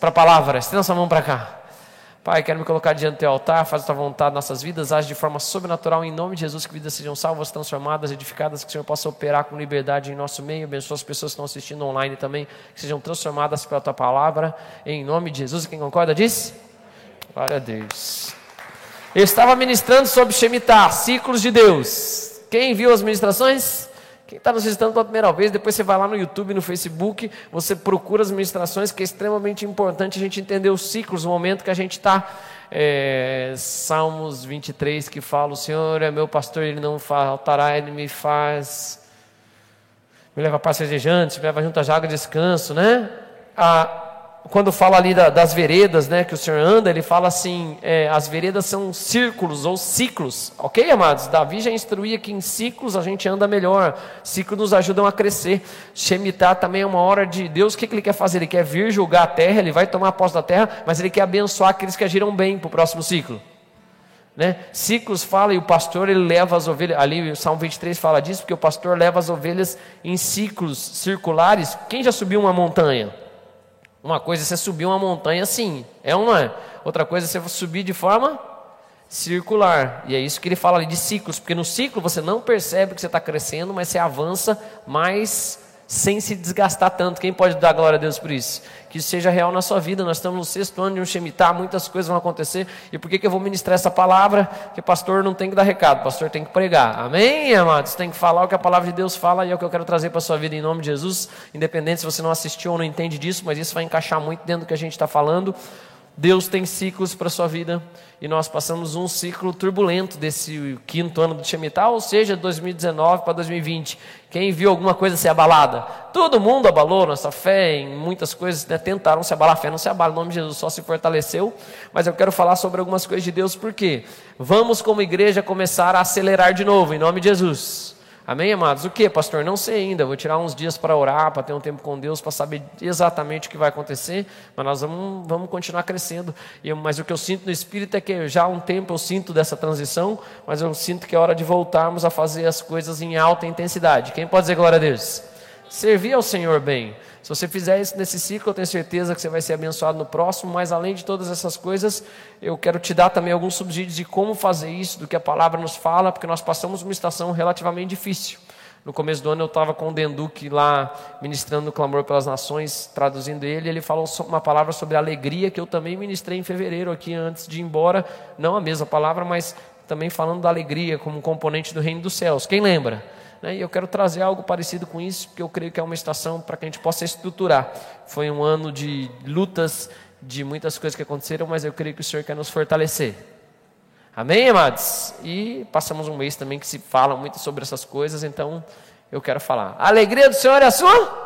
para a palavra. Estenda sua mão para cá. Pai, quero me colocar diante do teu altar, faz a tua vontade nossas vidas, age de forma sobrenatural em nome de Jesus, que vidas sejam salvas, transformadas, edificadas, que o Senhor possa operar com liberdade em nosso meio, abençoa as pessoas que estão assistindo online também, que sejam transformadas pela tua palavra, em nome de Jesus. Quem concorda diz? Glória a Deus. Eu estava ministrando sobre Shemitah, ciclos de Deus. Quem viu as ministrações? Quem está nos visitando pela primeira vez, depois você vai lá no YouTube, no Facebook, você procura as ministrações, que é extremamente importante a gente entender os ciclos, o momento que a gente está. É, Salmos 23 que fala: O Senhor é meu pastor, ele não faltará, ele me faz. Me leva para serdejantes, me leva junto à água de descanso, né? A, quando fala ali da, das veredas, né, que o Senhor anda, ele fala assim: é, as veredas são círculos ou ciclos, ok, amados? Davi já instruía que em ciclos a gente anda melhor, ciclos nos ajudam a crescer. Shemitah também é uma hora de Deus, o que, que ele quer fazer? Ele quer vir julgar a terra, ele vai tomar posse da terra, mas ele quer abençoar aqueles que agiram bem para o próximo ciclo. Né? Ciclos fala e o pastor ele leva as ovelhas, ali o Salmo 23 fala disso, porque o pastor leva as ovelhas em ciclos circulares. Quem já subiu uma montanha? Uma coisa é você subir uma montanha assim, é não é? Outra coisa é você subir de forma circular. E é isso que ele fala ali de ciclos, porque no ciclo você não percebe que você está crescendo, mas você avança mais sem se desgastar tanto. Quem pode dar glória a Deus por isso? Que isso seja real na sua vida. Nós estamos no sexto ano de um Shemitah, muitas coisas vão acontecer. E por que, que eu vou ministrar essa palavra? Que pastor não tem que dar recado, pastor tem que pregar. Amém, amados? Tem que falar o que a palavra de Deus fala e é o que eu quero trazer para a sua vida em nome de Jesus. Independente se você não assistiu ou não entende disso, mas isso vai encaixar muito dentro do que a gente está falando. Deus tem ciclos para a sua vida e nós passamos um ciclo turbulento desse quinto ano do Shemitah, ou seja, 2019 para 2020. Quem viu alguma coisa ser abalada? Todo mundo abalou nossa fé em muitas coisas, né? tentaram se abalar, a fé não se abala, o nome de Jesus só se fortaleceu. Mas eu quero falar sobre algumas coisas de Deus, porque vamos, como igreja, começar a acelerar de novo, em nome de Jesus. Amém, amados? O que, pastor? Não sei ainda. Vou tirar uns dias para orar, para ter um tempo com Deus, para saber exatamente o que vai acontecer. Mas nós vamos, vamos continuar crescendo. E, mas o que eu sinto no Espírito é que já há um tempo eu sinto dessa transição, mas eu sinto que é hora de voltarmos a fazer as coisas em alta intensidade. Quem pode dizer glória a Deus? Servir ao Senhor bem. Se você fizer isso nesse ciclo, eu tenho certeza que você vai ser abençoado no próximo, mas além de todas essas coisas, eu quero te dar também alguns subsídios de como fazer isso, do que a palavra nos fala, porque nós passamos uma estação relativamente difícil. No começo do ano eu estava com o Denduque lá ministrando o clamor pelas nações, traduzindo ele, ele falou uma palavra sobre alegria que eu também ministrei em fevereiro aqui antes de ir embora, não a mesma palavra, mas também falando da alegria como um componente do reino dos céus. Quem lembra? Né? E eu quero trazer algo parecido com isso, porque eu creio que é uma estação para que a gente possa estruturar. Foi um ano de lutas, de muitas coisas que aconteceram, mas eu creio que o Senhor quer nos fortalecer. Amém, amados? E passamos um mês também que se fala muito sobre essas coisas, então eu quero falar. A alegria do Senhor é a sua?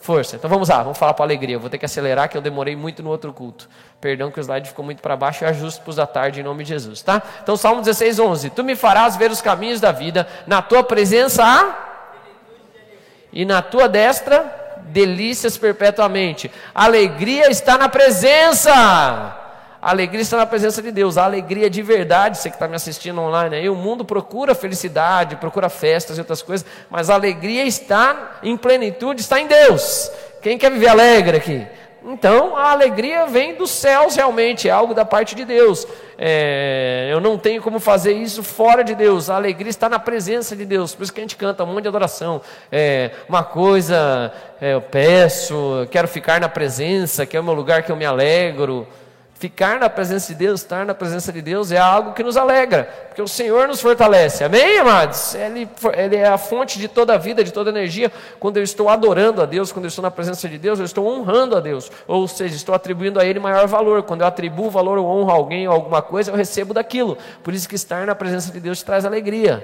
Força. Então vamos lá, vamos falar para alegria. Eu vou ter que acelerar, que eu demorei muito no outro culto. Perdão que o slide ficou muito para baixo, eu ajusto para os da tarde em nome de Jesus, tá? Então, Salmo 16, 11. Tu me farás ver os caminhos da vida, na tua presença há. E na tua destra, delícias perpetuamente. Alegria está na presença. A alegria está na presença de Deus, a alegria de verdade, você que está me assistindo online aí, o mundo procura felicidade, procura festas e outras coisas, mas a alegria está em plenitude, está em Deus. Quem quer viver alegre aqui? Então, a alegria vem dos céus realmente, é algo da parte de Deus. É, eu não tenho como fazer isso fora de Deus. A alegria está na presença de Deus. Por isso que a gente canta um monte de adoração. É, uma coisa é, eu peço, quero ficar na presença, que é o meu lugar que eu me alegro. Ficar na presença de Deus, estar na presença de Deus é algo que nos alegra, porque o Senhor nos fortalece, amém, amados? Ele, ele é a fonte de toda a vida, de toda a energia. Quando eu estou adorando a Deus, quando eu estou na presença de Deus, eu estou honrando a Deus, ou seja, estou atribuindo a Ele maior valor. Quando eu atribuo valor ou honro a alguém ou alguma coisa, eu recebo daquilo. Por isso que estar na presença de Deus traz alegria.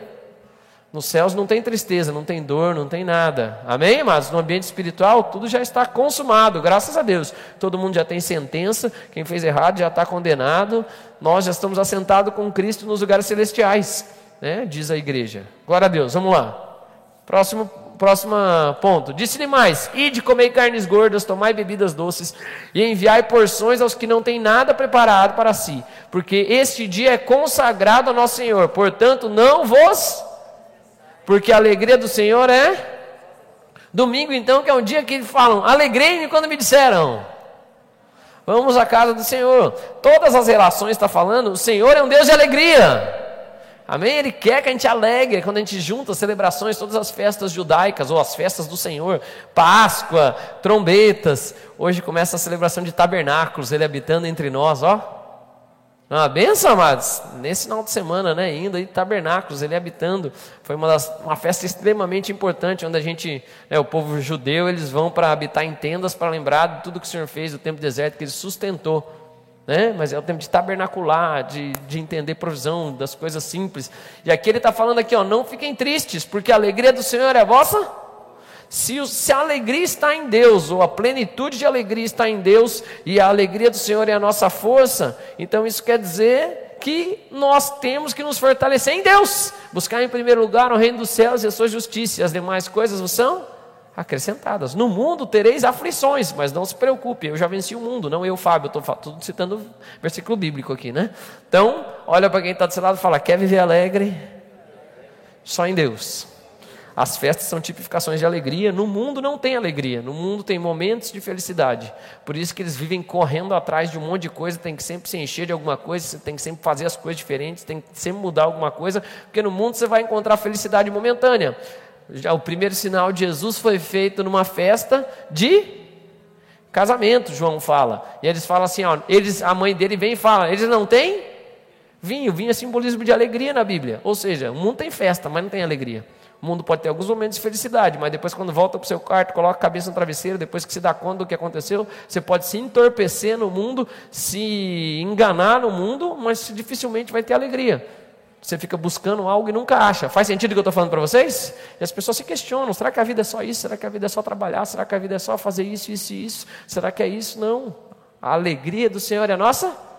Nos céus não tem tristeza, não tem dor, não tem nada. Amém, Mas No ambiente espiritual, tudo já está consumado, graças a Deus. Todo mundo já tem sentença, quem fez errado já está condenado. Nós já estamos assentados com Cristo nos lugares celestiais, né? diz a igreja. Glória a Deus, vamos lá. Próximo, próximo ponto. Disse-lhe mais: Ide comer carnes gordas, tomai bebidas doces, e enviai porções aos que não têm nada preparado para si, porque este dia é consagrado ao nosso Senhor. Portanto, não vos porque a alegria do Senhor é. Domingo, então, que é um dia que falam, alegrei-me quando me disseram. Vamos à casa do Senhor. Todas as relações está falando, o Senhor é um Deus de alegria. Amém? Ele quer que a gente alegre quando a gente junta celebrações, todas as festas judaicas ou as festas do Senhor, Páscoa, trombetas. Hoje começa a celebração de tabernáculos, ele habitando entre nós, ó. Uma benção, amados. Nesse final de semana, né? Indo aí tabernáculos, ele habitando. Foi uma, das, uma festa extremamente importante, onde a gente, né, o povo judeu, eles vão para habitar em tendas para lembrar de tudo que o Senhor fez, do tempo deserto que ele sustentou. Né? Mas é o tempo de tabernacular, de, de entender provisão das coisas simples. E aqui ele está falando aqui, ó, não fiquem tristes, porque a alegria do Senhor é vossa se, se, a alegria está em Deus, ou a plenitude de alegria está em Deus, e a alegria do Senhor é a nossa força, então isso quer dizer que nós temos que nos fortalecer em Deus, buscar em primeiro lugar o reino dos céus e a sua justiça, e as demais coisas são acrescentadas. No mundo tereis aflições, mas não se preocupe, eu já venci o mundo, não eu, Fábio, estou citando versículo bíblico aqui, né? Então, olha para quem está do seu lado e fala: quer viver alegre? Só em Deus. As festas são tipificações de alegria. No mundo não tem alegria. No mundo tem momentos de felicidade. Por isso que eles vivem correndo atrás de um monte de coisa. Tem que sempre se encher de alguma coisa. Tem que sempre fazer as coisas diferentes. Tem que sempre mudar alguma coisa. Porque no mundo você vai encontrar felicidade momentânea. Já o primeiro sinal de Jesus foi feito numa festa de casamento. João fala. E eles falam assim: ó, eles, a mãe dele vem e fala: eles não têm vinho. Vinho é simbolismo de alegria na Bíblia. Ou seja, o mundo tem festa, mas não tem alegria. O mundo pode ter alguns momentos de felicidade, mas depois, quando volta para o seu quarto, coloca a cabeça no travesseiro, depois que se dá conta do que aconteceu, você pode se entorpecer no mundo, se enganar no mundo, mas dificilmente vai ter alegria. Você fica buscando algo e nunca acha. Faz sentido o que eu estou falando para vocês? E as pessoas se questionam: será que a vida é só isso? Será que a vida é só trabalhar? Será que a vida é só fazer isso, isso e isso? Será que é isso? Não. A alegria do Senhor é nossa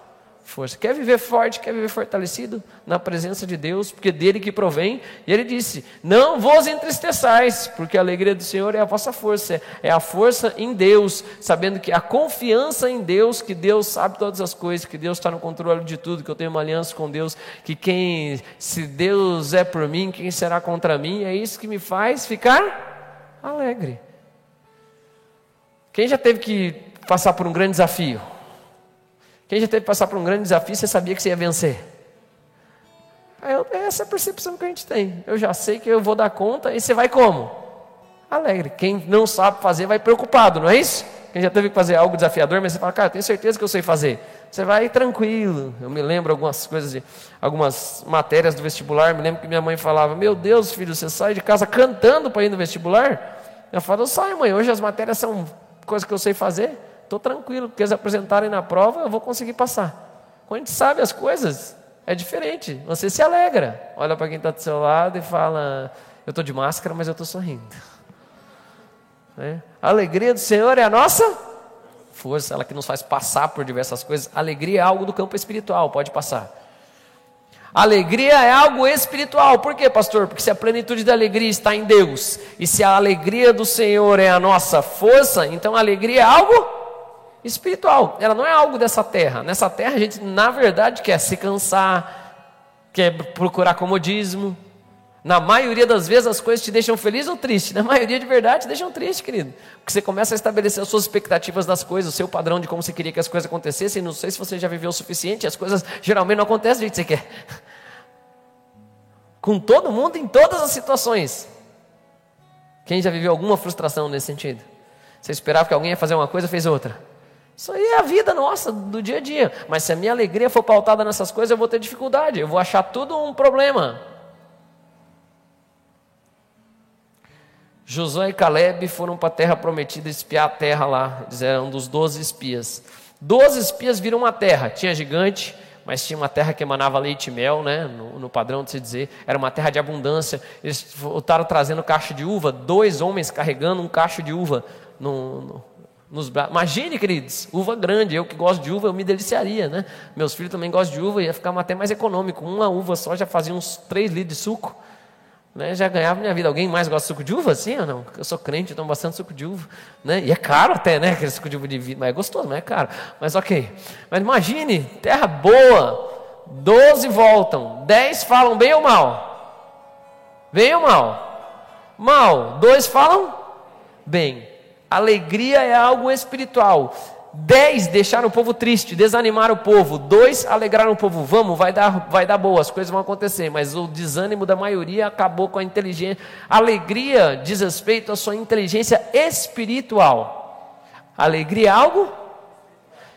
força. Quer viver forte, quer viver fortalecido na presença de Deus, porque dele que provém. E ele disse: Não vos entristeçais, porque a alegria do Senhor é a vossa força, é a força em Deus, sabendo que a confiança em Deus, que Deus sabe todas as coisas, que Deus está no controle de tudo, que eu tenho uma aliança com Deus, que quem, se Deus é por mim, quem será contra mim? É isso que me faz ficar alegre. Quem já teve que passar por um grande desafio? Quem já teve que passar por um grande desafio, você sabia que você ia vencer. É essa é a percepção que a gente tem. Eu já sei que eu vou dar conta, e você vai como? Alegre. Quem não sabe fazer vai preocupado, não é isso? Quem já teve que fazer algo desafiador, mas você fala, cara, tenho certeza que eu sei fazer. Você vai tranquilo. Eu me lembro algumas coisas, de, algumas matérias do vestibular. Me lembro que minha mãe falava: Meu Deus, filho, você sai de casa cantando para ir no vestibular? Eu falo: Eu saio, mãe. Hoje as matérias são coisas que eu sei fazer estou tranquilo, porque eles apresentarem na prova, eu vou conseguir passar. Quando a gente sabe as coisas, é diferente. Você se alegra. Olha para quem está do seu lado e fala: Eu estou de máscara, mas eu estou sorrindo. É. A alegria do Senhor é a nossa força, ela que nos faz passar por diversas coisas. Alegria é algo do campo espiritual, pode passar. Alegria é algo espiritual. Por quê, pastor? Porque se a plenitude da alegria está em Deus, e se a alegria do Senhor é a nossa força, então a alegria é algo espiritual. Ela não é algo dessa terra. Nessa terra a gente, na verdade, quer se cansar, quer procurar comodismo. Na maioria das vezes as coisas te deixam feliz ou triste. Na maioria de verdade te deixam triste, querido. Porque você começa a estabelecer as suas expectativas das coisas, o seu padrão de como você queria que as coisas acontecessem. Não sei se você já viveu o suficiente, as coisas geralmente não acontecem do jeito que você quer. Com todo mundo, em todas as situações. Quem já viveu alguma frustração nesse sentido? Você esperava que alguém ia fazer uma coisa, fez outra. Isso aí é a vida nossa, do dia a dia. Mas se a minha alegria for pautada nessas coisas, eu vou ter dificuldade, eu vou achar tudo um problema. Josué e Caleb foram para a terra prometida espiar a terra lá. Eles eram dos doze espias. Doze espias viram uma terra. Tinha gigante, mas tinha uma terra que emanava leite e mel, né? no, no padrão de se dizer. Era uma terra de abundância. Eles voltaram trazendo cacho de uva. Dois homens carregando um cacho de uva no, no nos braços. Imagine, queridos, uva grande. Eu que gosto de uva, eu me deliciaria, né? Meus filhos também gostam de uva, ia ficar até mais econômico. Uma uva só já fazia uns 3 litros de suco. Né? Já ganhava minha vida. Alguém mais gosta de suco de uva, sim ou não? Eu sou crente, tomo bastante suco de uva. Né? E é caro até, né? Aquele suco de uva de vida, mas é gostoso, mas é caro. Mas ok. Mas imagine, terra boa. Doze voltam, dez falam bem ou mal? Bem ou mal? Mal. Dois falam bem. Alegria é algo espiritual. Dez, deixar o povo triste, desanimar o povo. Dois, alegrar o povo. Vamos, vai dar, vai dar boa, as coisas vão acontecer. Mas o desânimo da maioria acabou com a inteligência. Alegria diz respeito à sua inteligência espiritual. Alegria é algo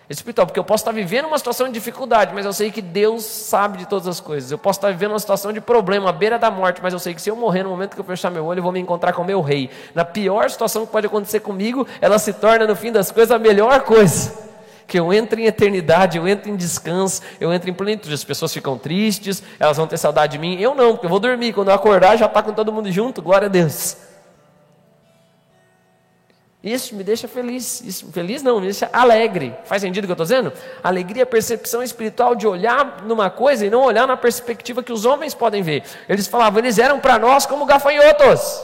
espiritual, porque eu posso estar vivendo uma situação de dificuldade, mas eu sei que Deus sabe de todas as coisas. Eu posso estar vivendo uma situação de problema, à beira da morte, mas eu sei que se eu morrer no momento que eu fechar meu olho, eu vou me encontrar com o meu rei. Na pior situação que pode acontecer comigo, ela se torna no fim das coisas a melhor coisa. Que eu entre em eternidade, eu entro em descanso, eu entro em plenitude. As pessoas ficam tristes, elas vão ter saudade de mim. Eu não, porque eu vou dormir. Quando eu acordar, já está com todo mundo junto. Glória a Deus. Isso me deixa feliz. Isso, feliz não, me deixa alegre. Faz sentido o que eu estou dizendo? Alegria é a percepção espiritual de olhar numa coisa e não olhar na perspectiva que os homens podem ver. Eles falavam, eles eram para nós como gafanhotos.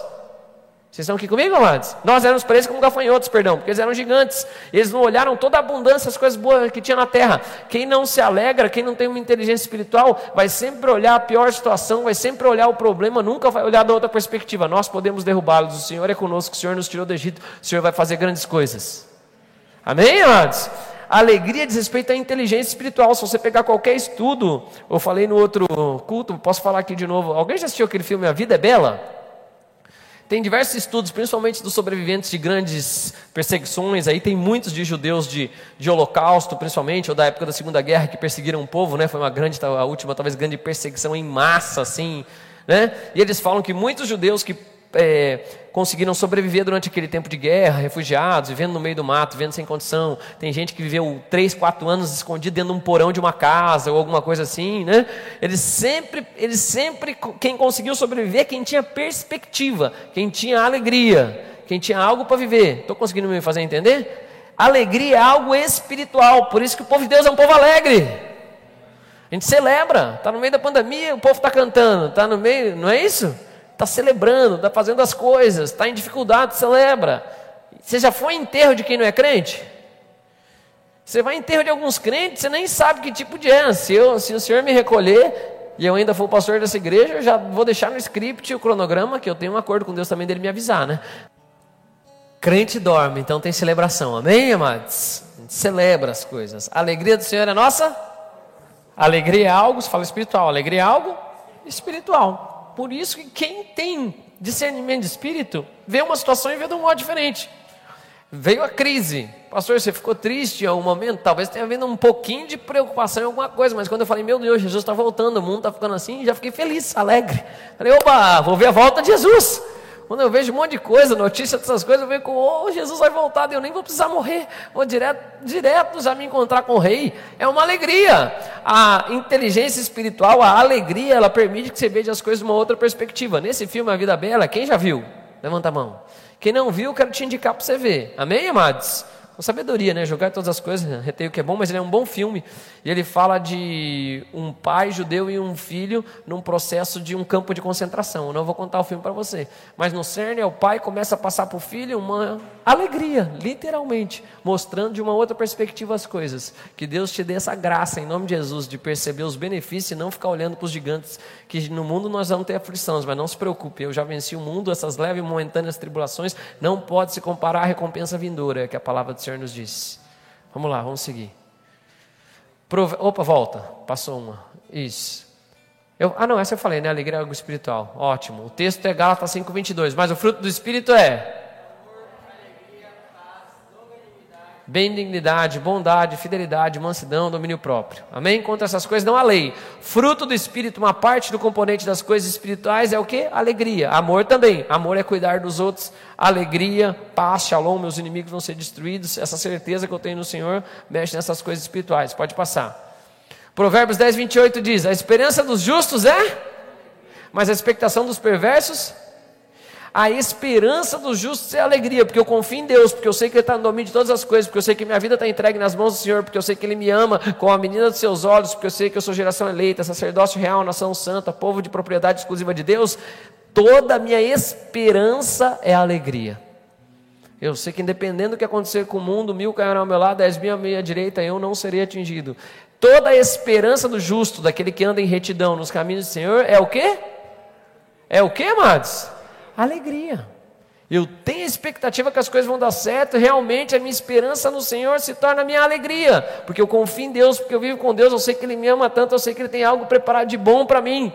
Vocês estão aqui comigo, amados? Nós éramos para eles como gafanhotos, perdão, porque eles eram gigantes. Eles não olharam toda a abundância, as coisas boas que tinha na terra. Quem não se alegra, quem não tem uma inteligência espiritual, vai sempre olhar a pior situação, vai sempre olhar o problema, nunca vai olhar da outra perspectiva. Nós podemos derrubá-los, o Senhor é conosco, o Senhor nos tirou do Egito, o Senhor vai fazer grandes coisas. Amém, amados? A alegria diz respeito à inteligência espiritual. Se você pegar qualquer estudo, eu falei no outro culto, posso falar aqui de novo. Alguém já assistiu aquele filme A Vida é Bela? Tem diversos estudos, principalmente dos sobreviventes de grandes perseguições. Aí tem muitos de judeus de, de holocausto, principalmente, ou da época da Segunda Guerra, que perseguiram o povo, né? Foi uma grande, a última, talvez, grande perseguição em massa, assim, né? E eles falam que muitos judeus que é, conseguiram sobreviver durante aquele tempo de guerra, refugiados, vivendo no meio do mato, vivendo sem condição. Tem gente que viveu três, quatro anos escondido dentro de um porão de uma casa ou alguma coisa assim, né? Eles sempre, eles sempre, quem conseguiu sobreviver, quem tinha perspectiva, quem tinha alegria, quem tinha algo para viver. Estou conseguindo me fazer entender? Alegria é algo espiritual, por isso que o povo de Deus é um povo alegre. A gente celebra, está no meio da pandemia, o povo está cantando, está no meio, não é isso? Está celebrando, está fazendo as coisas, está em dificuldade, celebra. Você já foi enterro de quem não é crente? Você vai enterro de alguns crentes, você nem sabe que tipo de é. Se, eu, se o Senhor me recolher e eu ainda for pastor dessa igreja, eu já vou deixar no script o cronograma, que eu tenho um acordo com Deus também dele me avisar, né? Crente dorme, então tem celebração, amém, amados? A gente celebra as coisas. A alegria do Senhor é nossa? Alegria é algo, se fala espiritual, alegria é algo espiritual. Por isso que quem tem discernimento de espírito vê uma situação e vê de um modo diferente. Veio a crise. Pastor, você ficou triste em algum momento? Talvez tenha havido um pouquinho de preocupação em alguma coisa, mas quando eu falei, meu Deus, Jesus está voltando, o mundo está ficando assim, já fiquei feliz, alegre. Falei, opa, vou ver a volta de Jesus. Quando eu vejo um monte de coisa, notícia dessas coisas, eu vejo que oh, Jesus vai voltar, eu nem vou precisar morrer, vou direto, direto já me encontrar com o rei. É uma alegria. A inteligência espiritual, a alegria, ela permite que você veja as coisas de uma outra perspectiva. Nesse filme A Vida Bela, quem já viu? Levanta a mão. Quem não viu, quero te indicar para você ver. Amém, amados? Com sabedoria, né? Jogar todas as coisas, reter o que é bom, mas ele é um bom filme. E ele fala de um pai judeu e um filho num processo de um campo de concentração. Eu não vou contar o filme para você. Mas no CERN, o pai começa a passar para o filho uma alegria, literalmente, mostrando de uma outra perspectiva as coisas. Que Deus te dê essa graça, em nome de Jesus, de perceber os benefícios e não ficar olhando para os gigantes, que no mundo nós vamos ter aflições, mas não se preocupe, eu já venci o mundo, essas leves e momentâneas tribulações não pode se comparar à recompensa vindoura, que a palavra do Senhor nos disse. Vamos lá, vamos seguir. Prove... Opa, volta. Passou uma. Isso. Eu... Ah, não, essa eu falei, né? Alegria é algo espiritual. Ótimo. O texto é Gálatas 5,22. Mas o fruto do Espírito é benignidade, bondade, fidelidade, mansidão, domínio próprio. Amém? Contra essas coisas não há lei. Fruto do Espírito, uma parte do componente das coisas espirituais é o que? Alegria. Amor também. Amor é cuidar dos outros. Alegria, paz, shalom, meus inimigos vão ser destruídos. Essa certeza que eu tenho no Senhor mexe nessas coisas espirituais. Pode passar. Provérbios 10, 28 diz: A esperança dos justos é, mas a expectação dos perversos a esperança dos justos é alegria, porque eu confio em Deus, porque eu sei que Ele está no domínio de todas as coisas, porque eu sei que minha vida está entregue nas mãos do Senhor, porque eu sei que Ele me ama com a menina dos seus olhos, porque eu sei que eu sou geração eleita, sacerdócio real, nação santa, povo de propriedade exclusiva de Deus. Toda a minha esperança é alegria. Eu sei que independente do que acontecer com o mundo, mil cairão ao meu lado, dez mil à minha direita, eu não serei atingido. Toda a esperança do justo, daquele que anda em retidão nos caminhos do Senhor, é o quê? É o quê, amados? Alegria. Eu tenho a expectativa que as coisas vão dar certo, realmente a minha esperança no Senhor se torna minha alegria, porque eu confio em Deus, porque eu vivo com Deus, eu sei que Ele me ama tanto, eu sei que Ele tem algo preparado de bom para mim.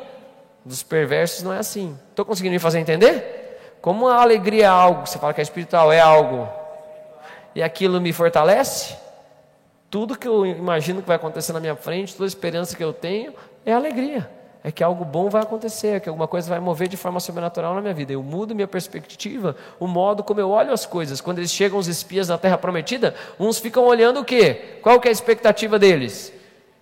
Dos perversos não é assim. Estou conseguindo me fazer entender? Como a alegria é algo, você fala que é espiritual, é algo, e aquilo me fortalece, tudo que eu imagino que vai acontecer na minha frente, toda a esperança que eu tenho, é alegria é que algo bom vai acontecer, é que alguma coisa vai mover de forma sobrenatural na minha vida. Eu mudo minha perspectiva, o modo como eu olho as coisas. Quando eles chegam, os espias na terra prometida, uns ficam olhando o quê? Qual que é a expectativa deles?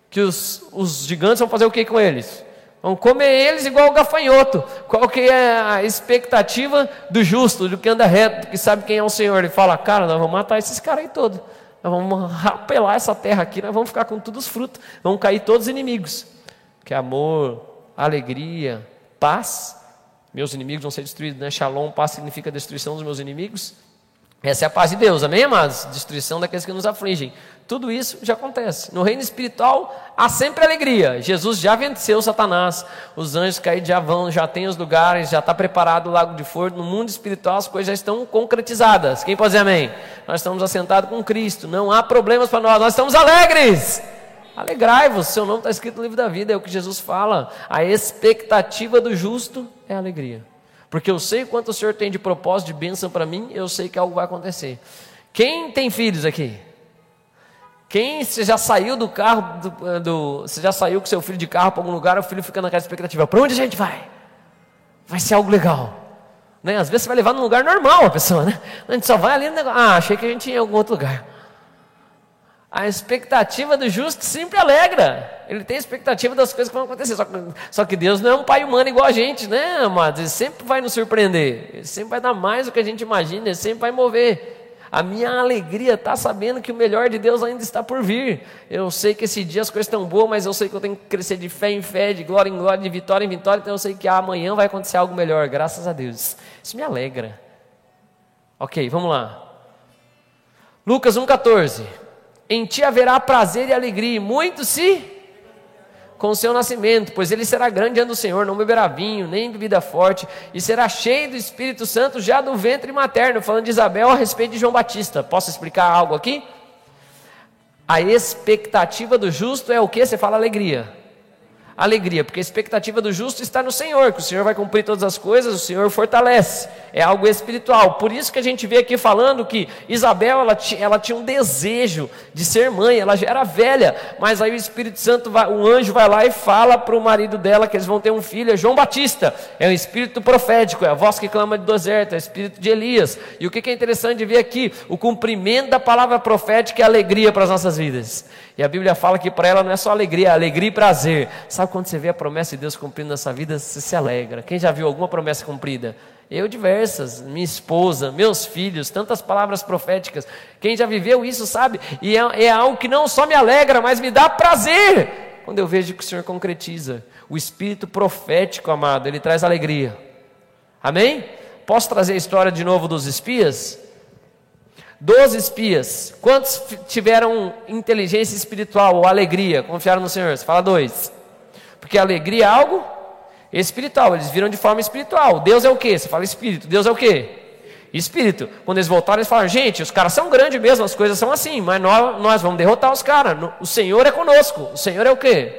Que os, os gigantes vão fazer o que com eles? Vão comer eles igual o gafanhoto. Qual que é a expectativa do justo, do que anda reto, do que sabe quem é o Senhor? Ele fala, cara, nós vamos matar esses caras aí todos. Nós vamos rapelar essa terra aqui, nós vamos ficar com todos os frutos. Vão cair todos os inimigos. Que amor, alegria, paz. Meus inimigos vão ser destruídos, né? Shalom, paz significa destruição dos meus inimigos. Essa é a paz de Deus, amém, amados? Destruição daqueles que nos afligem. Tudo isso já acontece. No reino espiritual há sempre alegria. Jesus já venceu Satanás. Os anjos caídos já vão, já tem os lugares, já está preparado o lago de fogo. No mundo espiritual as coisas já estão concretizadas. Quem pode dizer amém? Nós estamos assentados com Cristo. Não há problemas para nós. Nós estamos alegres. Alegrai-vos, seu nome está escrito no livro da vida, é o que Jesus fala. A expectativa do justo é alegria. Porque eu sei quanto o Senhor tem de propósito, de bênção para mim, eu sei que algo vai acontecer. Quem tem filhos aqui? Quem você já saiu do carro, do, do, você já saiu com seu filho de carro para algum lugar, o filho fica naquela expectativa: para onde a gente vai? Vai ser algo legal. Né? Às vezes você vai levar num lugar normal a pessoa, né? A gente só vai ali no negócio. Ah, achei que a gente ia em algum outro lugar. A expectativa do justo sempre alegra. Ele tem expectativa das coisas que vão acontecer. Só que, só que Deus não é um pai humano igual a gente, né, amados? Ele sempre vai nos surpreender. Ele sempre vai dar mais do que a gente imagina. Ele sempre vai mover. A minha alegria está sabendo que o melhor de Deus ainda está por vir. Eu sei que esse dia as coisas estão boas, mas eu sei que eu tenho que crescer de fé em fé, de glória em glória, de vitória em vitória. Então eu sei que amanhã vai acontecer algo melhor, graças a Deus. Isso me alegra. Ok, vamos lá. Lucas 1,14. Em ti haverá prazer e alegria, e muito se com o seu nascimento, pois ele será grande diante do Senhor, não beberá vinho, nem bebida forte, e será cheio do Espírito Santo já do ventre materno, falando de Isabel a respeito de João Batista. Posso explicar algo aqui? A expectativa do justo é o que? Você fala alegria alegria, porque a expectativa do justo está no Senhor, que o Senhor vai cumprir todas as coisas, o Senhor fortalece, é algo espiritual. Por isso que a gente vê aqui falando que Isabel, ela, ela tinha um desejo de ser mãe, ela já era velha, mas aí o Espírito Santo, vai, o anjo vai lá e fala para o marido dela que eles vão ter um filho, é João Batista, é o espírito profético, é a voz que clama de deserto, é o espírito de Elias. E o que é interessante ver aqui? O cumprimento da palavra profética é alegria para as nossas vidas. E a Bíblia fala que para ela não é só alegria, é alegria e prazer. Sabe quando você vê a promessa de Deus cumprindo nessa vida, você se alegra. Quem já viu alguma promessa cumprida? Eu diversas, minha esposa, meus filhos, tantas palavras proféticas. Quem já viveu isso sabe, e é, é algo que não só me alegra, mas me dá prazer quando eu vejo que o Senhor concretiza. O espírito profético, amado, ele traz alegria. Amém? Posso trazer a história de novo dos espias? Doze espias. Quantos tiveram inteligência espiritual ou alegria? Confiaram no Senhor? Você fala dois. Porque alegria é algo espiritual. Eles viram de forma espiritual. Deus é o que? Você fala espírito. Deus é o que? Espírito. Quando eles voltaram, eles falaram: gente, os caras são grandes mesmo, as coisas são assim, mas nós, nós vamos derrotar os caras. O Senhor é conosco. O Senhor é o que?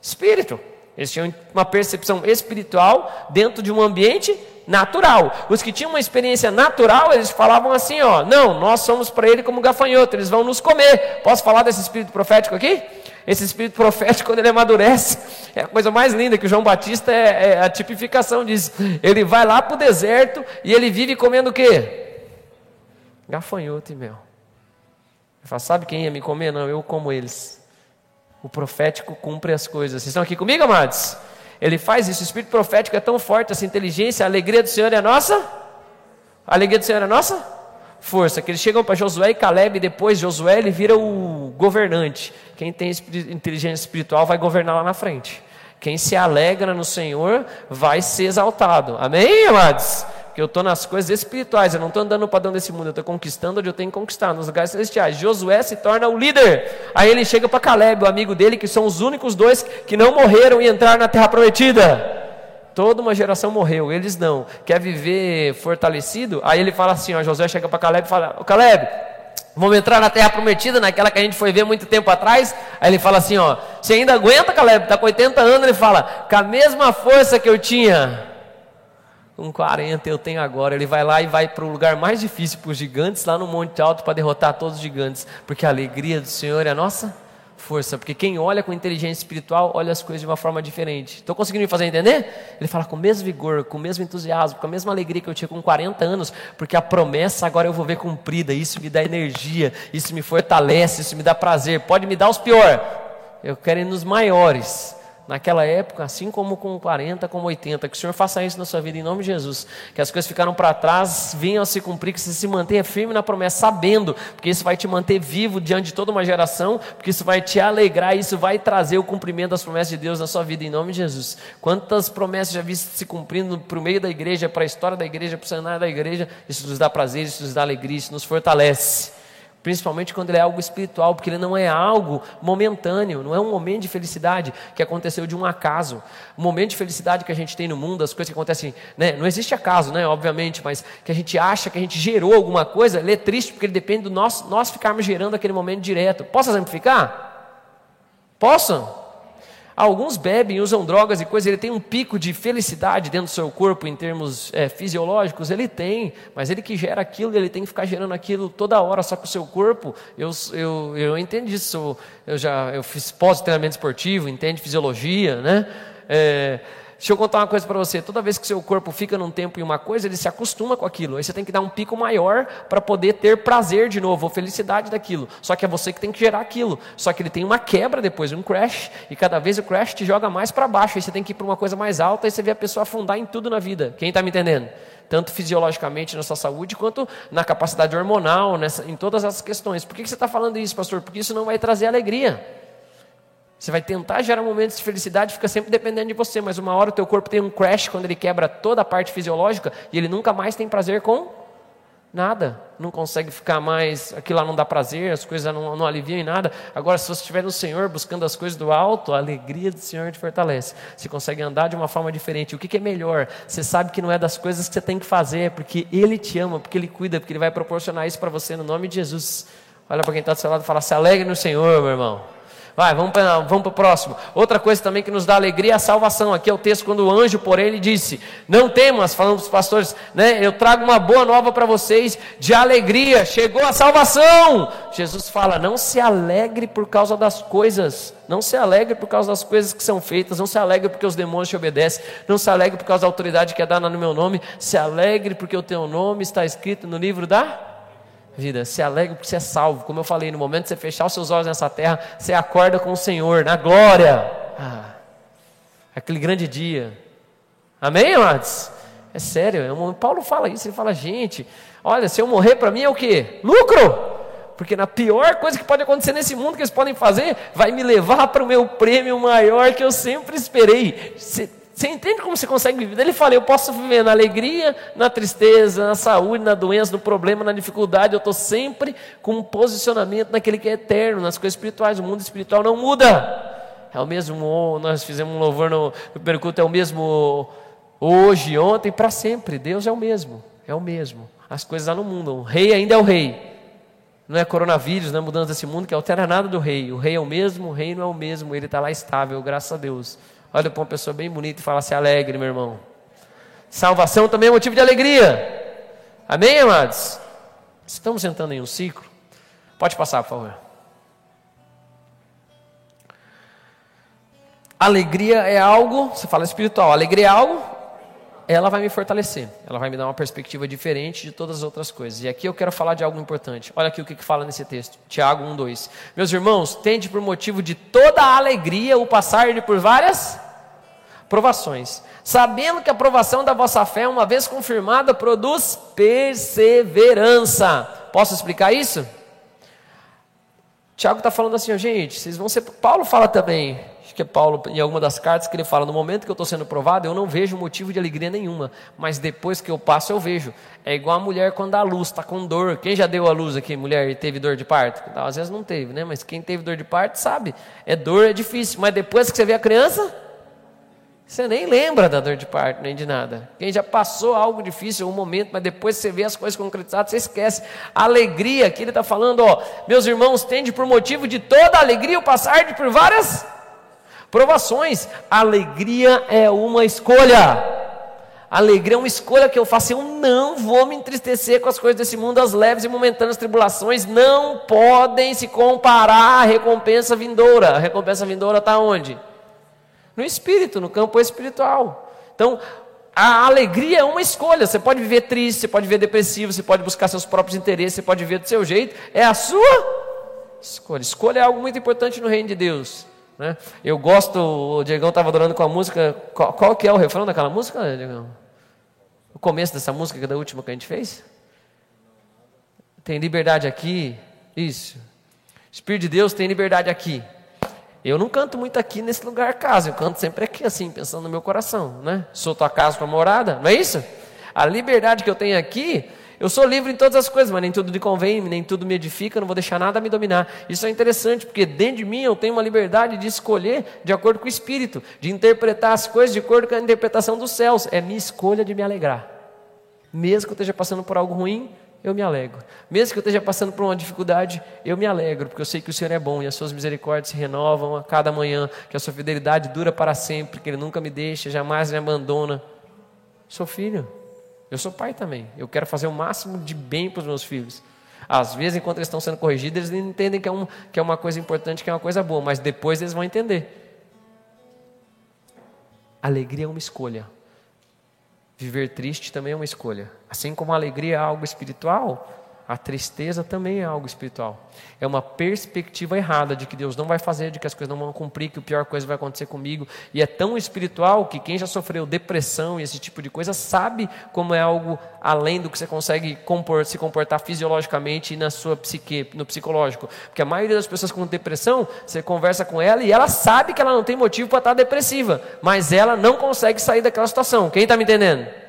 Espírito. Eles tinham uma percepção espiritual dentro de um ambiente natural. Os que tinham uma experiência natural, eles falavam assim, ó, não, nós somos para ele como gafanhoto, eles vão nos comer. Posso falar desse espírito profético aqui? Esse espírito profético, quando ele amadurece, é a coisa mais linda que o João Batista é, é a tipificação disso. Ele vai lá para o deserto e ele vive comendo o quê? Gafanhoto e mel. Ele fala, sabe quem ia me comer? Não, eu como eles. O profético cumpre as coisas. Vocês estão aqui comigo, amados? Ele faz isso. O espírito profético é tão forte, essa inteligência, a alegria do Senhor é nossa. A alegria do Senhor é nossa força. Que eles chegam para Josué e Caleb, e depois Josué ele vira o governante. Quem tem inteligência espiritual vai governar lá na frente. Quem se alegra no Senhor vai ser exaltado. Amém, amados? Porque eu estou nas coisas espirituais, eu não estou andando no padrão desse mundo, eu estou conquistando onde eu tenho que conquistar, nos lugares celestiais. Josué se torna o líder. Aí ele chega para Caleb, o amigo dele, que são os únicos dois que não morreram e entraram na terra prometida. Toda uma geração morreu, eles não. Quer viver fortalecido? Aí ele fala assim: ó, José chega para Caleb e fala: Ô Caleb, vamos entrar na terra prometida, naquela que a gente foi ver muito tempo atrás. Aí ele fala assim: ó, você ainda aguenta, Caleb? Está com 80 anos. Ele fala: com a mesma força que eu tinha com 40 eu tenho agora. Ele vai lá e vai para o lugar mais difícil para os gigantes, lá no Monte Alto, para derrotar todos os gigantes, porque a alegria do Senhor é nossa força, porque quem olha com inteligência espiritual olha as coisas de uma forma diferente. Estou conseguindo me fazer entender? Ele fala com o mesmo vigor, com o mesmo entusiasmo, com a mesma alegria que eu tinha com 40 anos, porque a promessa agora eu vou ver cumprida. Isso me dá energia, isso me fortalece, isso me dá prazer. Pode me dar os pior. Eu quero ir nos maiores naquela época, assim como com 40, como 80. Que o Senhor faça isso na sua vida em nome de Jesus. Que as coisas ficaram para trás, venham a se cumprir, que você se mantenha firme na promessa, sabendo, porque isso vai te manter vivo diante de toda uma geração, porque isso vai te alegrar, isso vai trazer o cumprimento das promessas de Deus na sua vida em nome de Jesus. Quantas promessas já vi se cumprindo para o meio da igreja, para a história da igreja, para o cenário da igreja, isso nos dá prazer, isso nos dá alegria, isso nos fortalece principalmente quando ele é algo espiritual, porque ele não é algo momentâneo, não é um momento de felicidade que aconteceu de um acaso. O momento de felicidade que a gente tem no mundo, as coisas que acontecem, né? não existe acaso, né? obviamente, mas que a gente acha que a gente gerou alguma coisa, ele é triste porque ele depende do nós, nós ficarmos gerando aquele momento direto. Posso exemplificar? Posso? Alguns bebem, usam drogas e coisas, ele tem um pico de felicidade dentro do seu corpo em termos é, fisiológicos, ele tem, mas ele que gera aquilo, ele tem que ficar gerando aquilo toda hora, só que o seu corpo, eu, eu, eu entendo isso, eu já eu fiz pós-treinamento esportivo, entende fisiologia, né? É, Deixa eu contar uma coisa para você. Toda vez que seu corpo fica num tempo em uma coisa, ele se acostuma com aquilo. Aí você tem que dar um pico maior para poder ter prazer de novo, ou felicidade daquilo. Só que é você que tem que gerar aquilo. Só que ele tem uma quebra depois, um crash. E cada vez o crash te joga mais para baixo. Aí você tem que ir para uma coisa mais alta e você vê a pessoa afundar em tudo na vida. Quem está me entendendo? Tanto fisiologicamente na sua saúde, quanto na capacidade hormonal, nessa, em todas essas questões. Por que, que você está falando isso, pastor? Porque isso não vai trazer alegria. Você vai tentar gerar momentos de felicidade, fica sempre dependendo de você, mas uma hora o teu corpo tem um crash quando ele quebra toda a parte fisiológica e ele nunca mais tem prazer com nada. Não consegue ficar mais, aquilo lá não dá prazer, as coisas não, não aliviam em nada. Agora, se você estiver no Senhor, buscando as coisas do alto, a alegria do Senhor te fortalece. Você consegue andar de uma forma diferente. O que, que é melhor? Você sabe que não é das coisas que você tem que fazer, porque Ele te ama, porque Ele cuida, porque Ele vai proporcionar isso para você no nome de Jesus. Olha para quem está do seu lado e fala: se alegre no Senhor, meu irmão. Vai, vamos para vamos o próximo. Outra coisa também que nos dá alegria é a salvação. Aqui é o texto quando o anjo, porém, ele disse: Não temas, falando para os pastores, né? Eu trago uma boa nova para vocês de alegria. Chegou a salvação. Jesus fala: Não se alegre por causa das coisas. Não se alegre por causa das coisas que são feitas. Não se alegre porque os demônios te obedecem. Não se alegre por causa da autoridade que é dada no meu nome. Se alegre porque o teu nome está escrito no livro da vida. Se alegre porque você é salvo. Como eu falei, no momento de você fechar os seus olhos nessa terra, você acorda com o Senhor, na glória. Ah, aquele grande dia. Amém, amados? É sério, é Paulo fala isso, ele fala, gente, olha, se eu morrer para mim é o que? Lucro! Porque na pior coisa que pode acontecer nesse mundo que eles podem fazer, vai me levar para o meu prêmio maior que eu sempre esperei. Você você entende como você consegue viver? Ele fala: Eu posso viver na alegria, na tristeza, na saúde, na doença, no problema, na dificuldade. Eu estou sempre com um posicionamento naquele que é eterno, nas coisas espirituais. O mundo espiritual não muda. É o mesmo. Nós fizemos um louvor no, no primeiro é o mesmo hoje, ontem, para sempre. Deus é o mesmo. É o mesmo. As coisas lá no mundo. O rei ainda é o rei. Não é coronavírus, não é mudança desse mundo que altera nada do rei. O rei é o mesmo, o rei não é o mesmo. Ele está lá estável, graças a Deus. Olha para uma pessoa bem bonita e fala: se alegre, meu irmão. Salvação também é motivo de alegria. Amém, amados? Estamos entrando em um ciclo. Pode passar, por favor. Alegria é algo, você fala espiritual, alegria é algo, ela vai me fortalecer, ela vai me dar uma perspectiva diferente de todas as outras coisas. E aqui eu quero falar de algo importante. Olha aqui o que, que fala nesse texto, Tiago 1, 2. Meus irmãos, tende por motivo de toda a alegria o passar por várias provações, sabendo que a provação da vossa fé, uma vez confirmada, produz perseverança. Posso explicar isso? Tiago está falando assim, gente, vocês vão ser. Paulo fala também, acho que é Paulo, em alguma das cartas, que ele fala: no momento que eu estou sendo provado, eu não vejo motivo de alegria nenhuma, mas depois que eu passo, eu vejo. É igual a mulher quando dá luz, está com dor. Quem já deu a luz aqui, mulher, e teve dor de parto? Às vezes não teve, né? Mas quem teve dor de parto sabe. É dor, é difícil, mas depois que você vê a criança, Você nem lembra da dor de parto, nem de nada. Quem já passou algo difícil, um momento, mas depois você vê as coisas concretizadas, você esquece. A alegria, que ele está falando, ó, meus irmãos, tende por motivo de toda alegria o passar de por várias provações. Alegria é uma escolha. Alegria é uma escolha que eu faço. Eu não vou me entristecer com as coisas desse mundo, as leves e momentâneas tribulações não podem se comparar à recompensa vindoura. A recompensa vindoura está onde? no espírito, no campo espiritual. Então, a alegria é uma escolha. Você pode viver triste, você pode viver depressivo, você pode buscar seus próprios interesses, você pode viver do seu jeito. É a sua escolha. Escolha é algo muito importante no reino de Deus. Né? Eu gosto, o Diegão estava adorando com a música. Qual, qual, que é o refrão daquela música, Diegão? O começo dessa música, que é da última que a gente fez? Tem liberdade aqui. Isso. Espírito de Deus tem liberdade aqui. Eu não canto muito aqui nesse lugar casa, eu canto sempre aqui assim, pensando no meu coração, né? Sou tua casa, tua morada, não é isso? A liberdade que eu tenho aqui, eu sou livre em todas as coisas, mas nem tudo me convém, nem tudo me edifica, não vou deixar nada me dominar. Isso é interessante, porque dentro de mim eu tenho uma liberdade de escolher de acordo com o Espírito, de interpretar as coisas de acordo com a interpretação dos céus. É minha escolha de me alegrar. Mesmo que eu esteja passando por algo ruim, eu me alegro. Mesmo que eu esteja passando por uma dificuldade, eu me alegro, porque eu sei que o Senhor é bom e as suas misericórdias se renovam a cada manhã, que a sua fidelidade dura para sempre, que Ele nunca me deixa, jamais me abandona. Sou filho, eu sou pai também. Eu quero fazer o máximo de bem para os meus filhos. Às vezes, enquanto eles estão sendo corrigidos, eles não entendem que é, um, que é uma coisa importante, que é uma coisa boa, mas depois eles vão entender. Alegria é uma escolha. Viver triste também é uma escolha. Assim como a alegria é algo espiritual, a tristeza também é algo espiritual. É uma perspectiva errada de que Deus não vai fazer, de que as coisas não vão cumprir, que a pior coisa vai acontecer comigo. E é tão espiritual que quem já sofreu depressão e esse tipo de coisa sabe como é algo além do que você consegue compor, se comportar fisiologicamente e na sua psique, no psicológico. Porque a maioria das pessoas com depressão, você conversa com ela e ela sabe que ela não tem motivo para estar depressiva, mas ela não consegue sair daquela situação. Quem está me entendendo?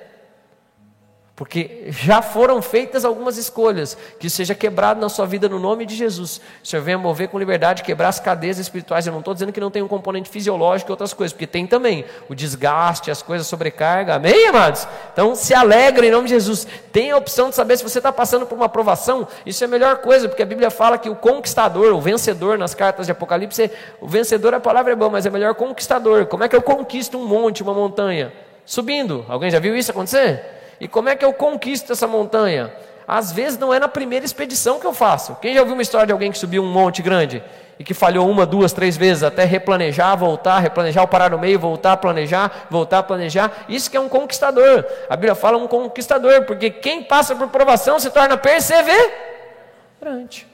Porque já foram feitas algumas escolhas, que seja quebrado na sua vida no nome de Jesus. O Senhor venha mover com liberdade, quebrar as cadeias espirituais. Eu não estou dizendo que não tem um componente fisiológico e outras coisas, porque tem também o desgaste, as coisas, sobrecarga. Amém, amados? Então se alegre em nome de Jesus. Tem a opção de saber se você está passando por uma aprovação. Isso é a melhor coisa, porque a Bíblia fala que o conquistador, o vencedor nas cartas de Apocalipse, o vencedor, a palavra é boa, mas é melhor conquistador. Como é que eu conquisto um monte, uma montanha? Subindo. Alguém já viu isso acontecer? E como é que eu conquisto essa montanha? Às vezes não é na primeira expedição que eu faço. Quem já ouviu uma história de alguém que subiu um monte grande e que falhou uma, duas, três vezes até replanejar, voltar, replanejar, parar no meio, voltar, planejar, voltar, planejar? Isso que é um conquistador. A Bíblia fala um conquistador, porque quem passa por provação se torna perseverante.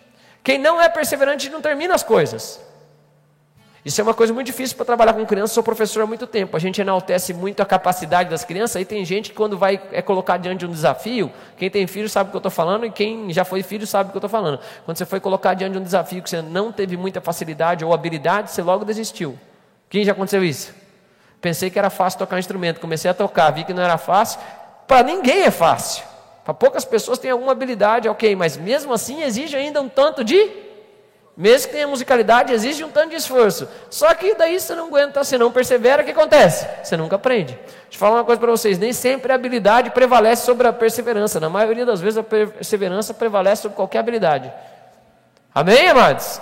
Quem não é perseverante não termina as coisas. Isso é uma coisa muito difícil para trabalhar com crianças. Sou professor há muito tempo. A gente enaltece muito a capacidade das crianças. Aí tem gente que, quando vai é colocado diante de um desafio, quem tem filho sabe o que eu estou falando e quem já foi filho sabe o que eu estou falando. Quando você foi colocado diante de um desafio que você não teve muita facilidade ou habilidade, você logo desistiu. Quem já aconteceu isso? Pensei que era fácil tocar um instrumento. Comecei a tocar, vi que não era fácil. Para ninguém é fácil. Para poucas pessoas tem alguma habilidade, ok, mas mesmo assim exige ainda um tanto de mesmo que tenha musicalidade, exige um tanto de esforço. Só que daí você não aguenta, você não persevera, o que acontece? Você nunca aprende. Deixa eu falar uma coisa para vocês: nem sempre a habilidade prevalece sobre a perseverança. Na maioria das vezes, a perseverança prevalece sobre qualquer habilidade. Amém, amados?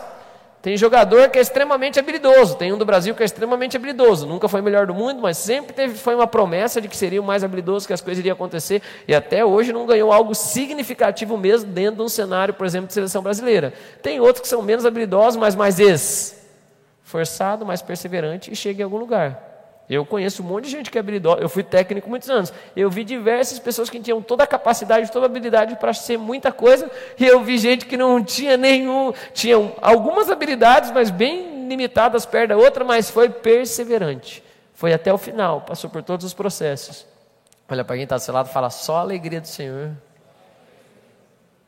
Tem jogador que é extremamente habilidoso. Tem um do Brasil que é extremamente habilidoso. Nunca foi o melhor do mundo, mas sempre teve, foi uma promessa de que seria o mais habilidoso, que as coisas iriam acontecer. E até hoje não ganhou algo significativo mesmo dentro de um cenário, por exemplo, de seleção brasileira. Tem outros que são menos habilidosos, mas mais esforçado, mais perseverante e chega em algum lugar. Eu conheço um monte de gente que é habilidosa. Eu fui técnico muitos anos. Eu vi diversas pessoas que tinham toda a capacidade, toda a habilidade para ser muita coisa. E eu vi gente que não tinha nenhum. Tinham algumas habilidades, mas bem limitadas perto da outra, mas foi perseverante. Foi até o final, passou por todos os processos. Olha para quem está do seu lado fala: só a alegria do Senhor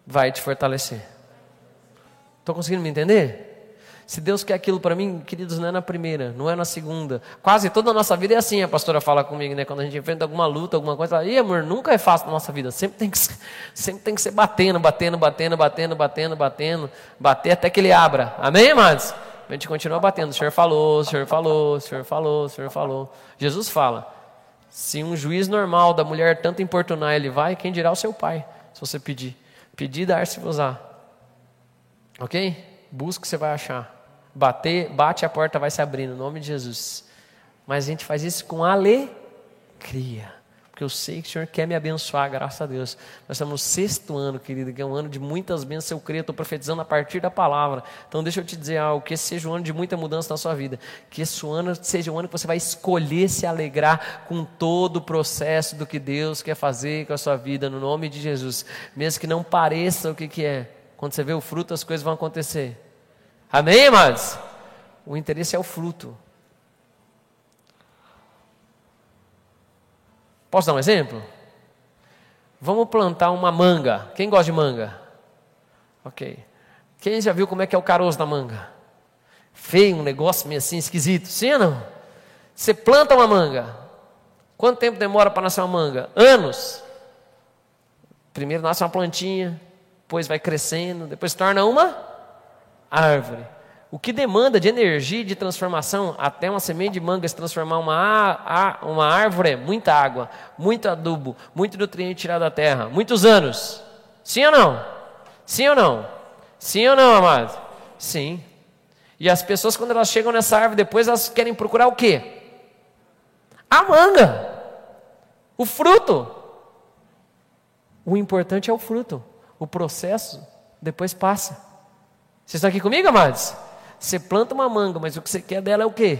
vai te fortalecer. Estou conseguindo me entender? Se Deus quer aquilo para mim, queridos, não é na primeira, não é na segunda. Quase toda a nossa vida é assim, a pastora fala comigo, né? Quando a gente enfrenta alguma luta, alguma coisa, ela, e amor, nunca é fácil na nossa vida. Sempre tem que ser, sempre tem que ser batendo, batendo, batendo, batendo, batendo, batendo, bater até que ele abra. Amém, amados? A gente continua batendo. O Senhor falou, o Senhor falou, o Senhor falou, o Senhor falou. Jesus fala: se um juiz normal da mulher tanto importunar ele vai, quem dirá o seu pai, se você pedir. Pedir, dar-se-vos-á. Ok? Busca, você vai achar. Bater, bate, a porta vai se abrir, no nome de Jesus. Mas a gente faz isso com alegria porque eu sei que o Senhor quer me abençoar, graças a Deus. Nós estamos no sexto ano, querido, que é um ano de muitas bênçãos, eu creio, estou profetizando a partir da palavra. Então deixa eu te dizer algo, que esse seja um ano de muita mudança na sua vida, que esse ano seja um ano que você vai escolher se alegrar com todo o processo do que Deus quer fazer com a sua vida, no nome de Jesus. Mesmo que não pareça o que, que é, quando você vê o fruto, as coisas vão acontecer. Amém, amados? O interesse é o fruto. Posso dar um exemplo? Vamos plantar uma manga. Quem gosta de manga? Ok. Quem já viu como é que é o caroço da manga? Feio, um negócio meio assim esquisito. Sim ou não? Você planta uma manga. Quanto tempo demora para nascer uma manga? Anos. Primeiro nasce uma plantinha, depois vai crescendo, depois torna uma árvore. O que demanda de energia e de transformação, até uma semente de manga se transformar uma, uma árvore, é muita água, muito adubo, muito nutriente tirado da terra, muitos anos. Sim ou não? Sim ou não? Sim ou não, amado? Sim. E as pessoas, quando elas chegam nessa árvore, depois elas querem procurar o quê? A manga, o fruto. O importante é o fruto, o processo depois passa. Vocês estão aqui comigo, amados? Você planta uma manga, mas o que você quer dela é o quê?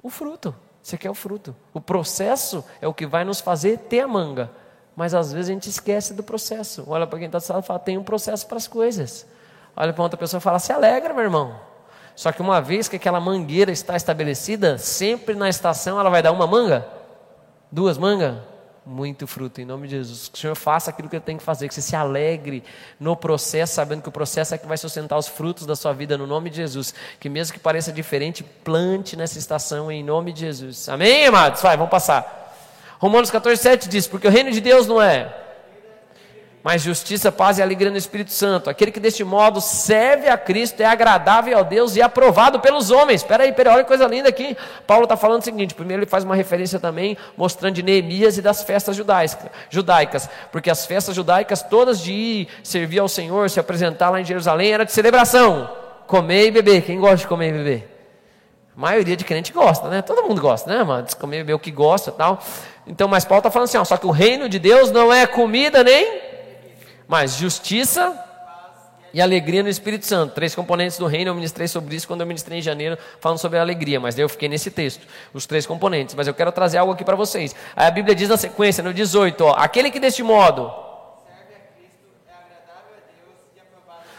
O fruto. Você quer o fruto. O processo é o que vai nos fazer ter a manga. Mas às vezes a gente esquece do processo. Olha para quem está lado e fala: tem um processo para as coisas. Olha para outra pessoa e fala: se alegra, meu irmão. Só que uma vez que aquela mangueira está estabelecida, sempre na estação ela vai dar uma manga? Duas mangas? Muito fruto, em nome de Jesus. Que o Senhor faça aquilo que Ele tem que fazer, que você se alegre no processo, sabendo que o processo é que vai sustentar os frutos da sua vida, no nome de Jesus. Que mesmo que pareça diferente, plante nessa estação, em nome de Jesus. Amém, amados? Vai, vamos passar. Romanos 14, 7 diz: Porque o reino de Deus não é mas justiça, paz e alegria no Espírito Santo. Aquele que deste modo serve a Cristo é agradável a Deus e aprovado pelos homens. Espera aí, pera, olha que coisa linda aqui. Paulo está falando o seguinte: primeiro ele faz uma referência também, mostrando de Neemias e das festas judaicas, porque as festas judaicas, todas de ir servir ao Senhor, se apresentar lá em Jerusalém, era de celebração. Comer e beber. Quem gosta de comer e beber? A maioria de crente gosta, né? Todo mundo gosta, né, mano? De comer e beber o que gosta tal. Então, mas Paulo está falando assim: ó, só que o reino de Deus não é comida nem mas justiça e alegria no Espírito Santo. Três componentes do reino, eu ministrei sobre isso quando eu ministrei em janeiro, falando sobre a alegria, mas daí eu fiquei nesse texto, os três componentes. Mas eu quero trazer algo aqui para vocês. Aí a Bíblia diz na sequência, no 18, ó, aquele que deste modo.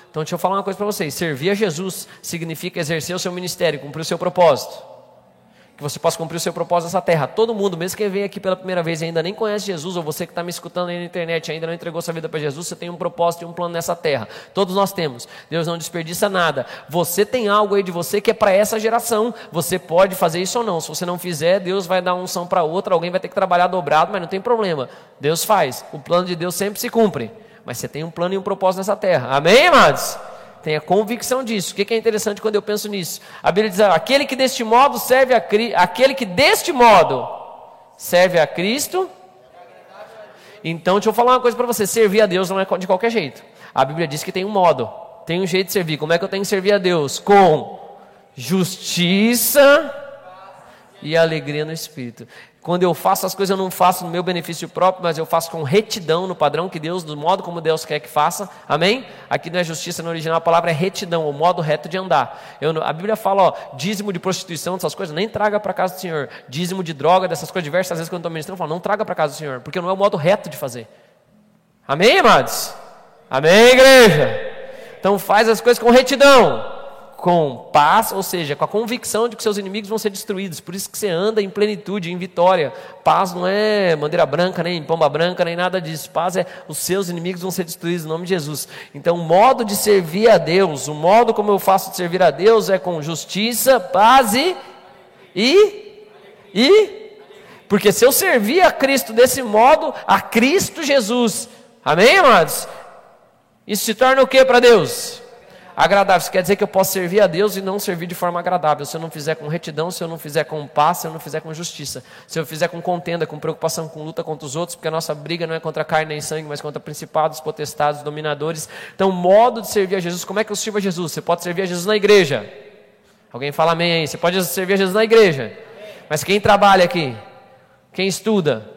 Então deixa eu falar uma coisa para vocês: servir a Jesus significa exercer o seu ministério, cumprir o seu propósito que você possa cumprir o seu propósito nessa terra. Todo mundo, mesmo quem vem aqui pela primeira vez e ainda nem conhece Jesus, ou você que está me escutando aí na internet ainda não entregou sua vida para Jesus, você tem um propósito e um plano nessa terra. Todos nós temos. Deus não desperdiça nada. Você tem algo aí de você que é para essa geração. Você pode fazer isso ou não. Se você não fizer, Deus vai dar unção para outra, alguém vai ter que trabalhar dobrado, mas não tem problema. Deus faz. O plano de Deus sempre se cumpre. Mas você tem um plano e um propósito nessa terra. Amém, amados? Tenha convicção disso. O que é interessante quando eu penso nisso? A Bíblia diz: aquele que deste modo serve a aquele que deste modo serve a Cristo. Então, deixa eu falar uma coisa para você: servir a Deus não é de qualquer jeito. A Bíblia diz que tem um modo, tem um jeito de servir. Como é que eu tenho que servir a Deus? Com justiça e alegria no espírito. Quando eu faço as coisas, eu não faço no meu benefício próprio, mas eu faço com retidão no padrão que Deus, do modo como Deus quer que faça. Amém? Aqui não é justiça no original, a palavra é retidão, o modo reto de andar. Eu, a Bíblia fala, ó, dízimo de prostituição, dessas coisas, nem traga para casa do Senhor. Dízimo de droga, dessas coisas, diversas vezes quando estou ministrando, eu falo, não traga para casa do Senhor, porque não é o modo reto de fazer. Amém, amados? Amém, igreja? Então faz as coisas com retidão com paz, ou seja, com a convicção de que seus inimigos vão ser destruídos. Por isso que você anda em plenitude, em vitória. Paz não é bandeira branca, nem pomba branca, nem nada disso. Paz é os seus inimigos vão ser destruídos em nome de Jesus. Então, o modo de servir a Deus, o modo como eu faço de servir a Deus é com justiça, paz e e e porque se eu servir a Cristo desse modo, a Cristo Jesus, amém, amados? Isso se torna o que para Deus? Agradável, isso quer dizer que eu posso servir a Deus e não servir de forma agradável. Se eu não fizer com retidão, se eu não fizer com paz, se eu não fizer com justiça. Se eu fizer com contenda, com preocupação, com luta contra os outros, porque a nossa briga não é contra carne nem sangue, mas contra principados, potestades, dominadores. Então, modo de servir a Jesus, como é que eu sirvo a Jesus? Você pode servir a Jesus na igreja. Alguém fala amém aí. Você pode servir a Jesus na igreja. Mas quem trabalha aqui? Quem estuda?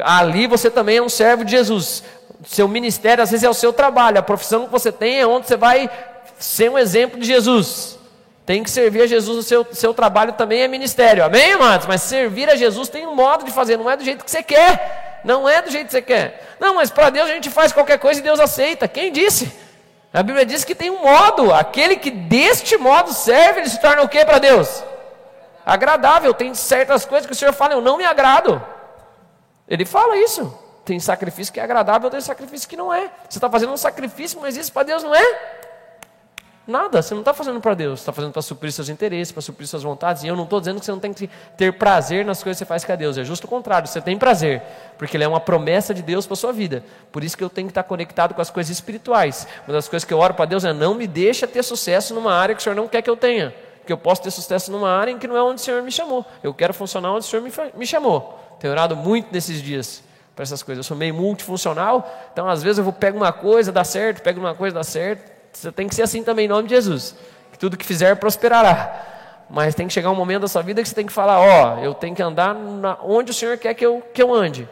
Ali você também é um servo de Jesus. Seu ministério, às vezes, é o seu trabalho. A profissão que você tem é onde você vai ser um exemplo de Jesus. Tem que servir a Jesus, o seu, seu trabalho também é ministério. Amém, amados? Mas servir a Jesus tem um modo de fazer, não é do jeito que você quer. Não é do jeito que você quer. Não, mas para Deus a gente faz qualquer coisa e Deus aceita. Quem disse? A Bíblia diz que tem um modo. Aquele que deste modo serve, ele se torna o que para Deus? Agradável. Tem certas coisas que o Senhor fala, eu não me agrado. Ele fala isso. Tem sacrifício que é agradável, tem sacrifício que não é. Você está fazendo um sacrifício, mas isso para Deus não é? Nada, você não está fazendo para Deus, está fazendo para suprir seus interesses, para suprir suas vontades. E eu não estou dizendo que você não tem que ter prazer nas coisas que você faz com Deus, é justo o contrário, você tem prazer, porque Ele é uma promessa de Deus para sua vida. Por isso que eu tenho que estar conectado com as coisas espirituais. Uma das coisas que eu oro para Deus é: não me deixa ter sucesso numa área que o Senhor não quer que eu tenha, porque eu posso ter sucesso numa área em que não é onde o Senhor me chamou. Eu quero funcionar onde o Senhor me chamou. Tenho orado muito nesses dias para essas coisas. Eu sou meio multifuncional, então às vezes eu vou pego uma coisa, dá certo, pego uma coisa, dá certo. Você tem que ser assim também em nome de Jesus. Que tudo que fizer prosperará. Mas tem que chegar um momento da sua vida que você tem que falar, ó, eu tenho que andar na, onde o Senhor quer que eu, que eu ande.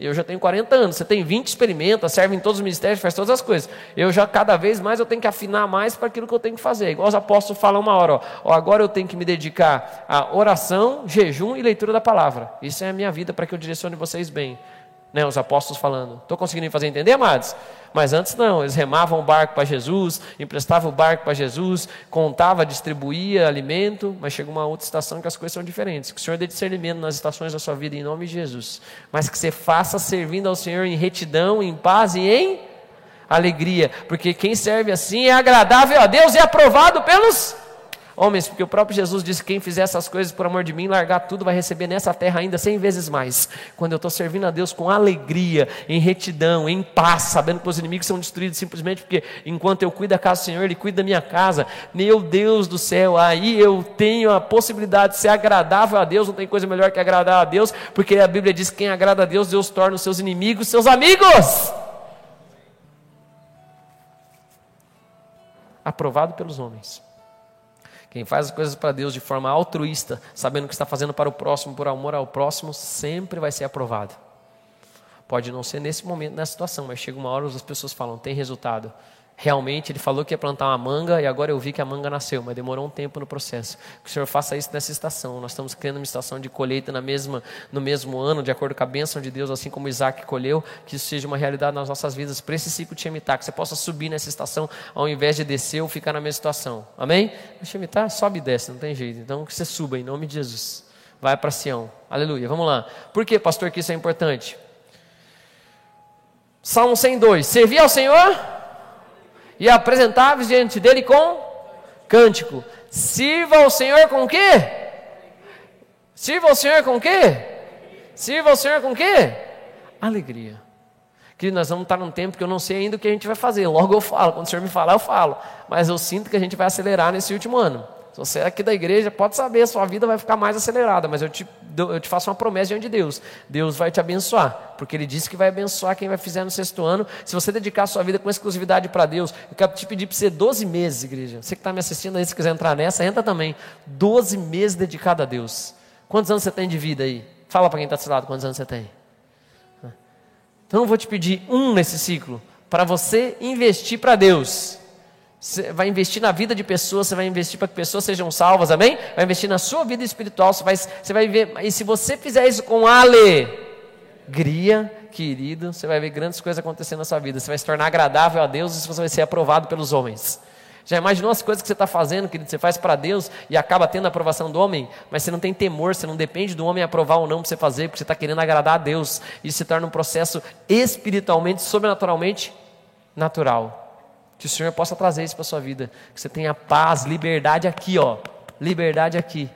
Eu já tenho 40 anos, você tem 20, experimenta, serve em todos os ministérios, faz todas as coisas. Eu já, cada vez mais, eu tenho que afinar mais para aquilo que eu tenho que fazer. Igual os apóstolos falam uma hora, ó, ó, agora eu tenho que me dedicar a oração, jejum e leitura da palavra. Isso é a minha vida para que eu direcione vocês bem né, os apóstolos falando. Estou conseguindo fazer entender, amados? Mas antes não, eles remavam o barco para Jesus, emprestavam o barco para Jesus, contava, distribuía alimento, mas chega uma outra estação que as coisas são diferentes. Que o Senhor dê discernimento nas estações da sua vida em nome de Jesus. Mas que você faça servindo ao Senhor em retidão, em paz e em alegria. Porque quem serve assim é agradável a Deus e aprovado pelos Homens, porque o próprio Jesus disse: quem fizer essas coisas por amor de mim, largar tudo, vai receber nessa terra ainda cem vezes mais. Quando eu estou servindo a Deus com alegria, em retidão, em paz, sabendo que os inimigos são destruídos simplesmente porque enquanto eu cuido da casa do Senhor, Ele cuida da minha casa. Meu Deus do céu, aí eu tenho a possibilidade de ser agradável a Deus. Não tem coisa melhor que agradar a Deus, porque a Bíblia diz que quem agrada a Deus, Deus torna os seus inimigos seus amigos. Aprovado pelos homens. Quem faz as coisas para Deus de forma altruísta, sabendo que está fazendo para o próximo, por amor ao próximo, sempre vai ser aprovado. Pode não ser nesse momento, nessa situação, mas chega uma hora as pessoas falam: tem resultado. Realmente ele falou que ia plantar uma manga e agora eu vi que a manga nasceu, mas demorou um tempo no processo. Que o Senhor faça isso nessa estação. Nós estamos criando uma estação de colheita na mesma, no mesmo ano, de acordo com a bênção de Deus, assim como Isaac colheu, que isso seja uma realidade nas nossas vidas, para esse ciclo de Shemitah, que você possa subir nessa estação ao invés de descer ou ficar na mesma situação. Amém? O Shemitah sobe e desce, não tem jeito. Então que você suba em nome de Jesus. Vai para Sião. Aleluia. Vamos lá. Por que, pastor, que isso é importante? Salmo 102. Servir ao Senhor e apresentáveis diante dele com cântico. Sirva ao Senhor com quê? Sirva ao Senhor com quê? Sirva ao Senhor com quê? Alegria. Que nós vamos estar num tempo que eu não sei ainda o que a gente vai fazer. Logo eu falo, quando o Senhor me falar, eu falo. Mas eu sinto que a gente vai acelerar nesse último ano. Se você é aqui da igreja, pode saber, sua vida vai ficar mais acelerada, mas eu te, eu te faço uma promessa diante de Deus. Deus vai te abençoar, porque Ele disse que vai abençoar quem vai fizer no sexto ano. Se você dedicar sua vida com exclusividade para Deus, eu quero te pedir para você 12 meses, igreja. Você que está me assistindo aí, se quiser entrar nessa, entra também. 12 meses dedicado a Deus. Quantos anos você tem de vida aí? Fala para quem está do seu lado quantos anos você tem. Então eu vou te pedir um nesse ciclo, para você investir para Deus. Você vai investir na vida de pessoas, você vai investir para que pessoas sejam salvas, amém? Vai investir na sua vida espiritual, você vai, você vai ver. E se você fizer isso com alegria, querido, você vai ver grandes coisas acontecendo na sua vida. Você vai se tornar agradável a Deus e você vai ser aprovado pelos homens. Já imaginou as coisas que você está fazendo, querido? Você faz para Deus e acaba tendo a aprovação do homem, mas você não tem temor, você não depende do homem aprovar ou não para você fazer, porque você está querendo agradar a Deus. Isso se torna um processo espiritualmente, sobrenaturalmente natural. Que o Senhor possa trazer isso para a sua vida. Que você tenha paz, liberdade aqui, ó. Liberdade aqui.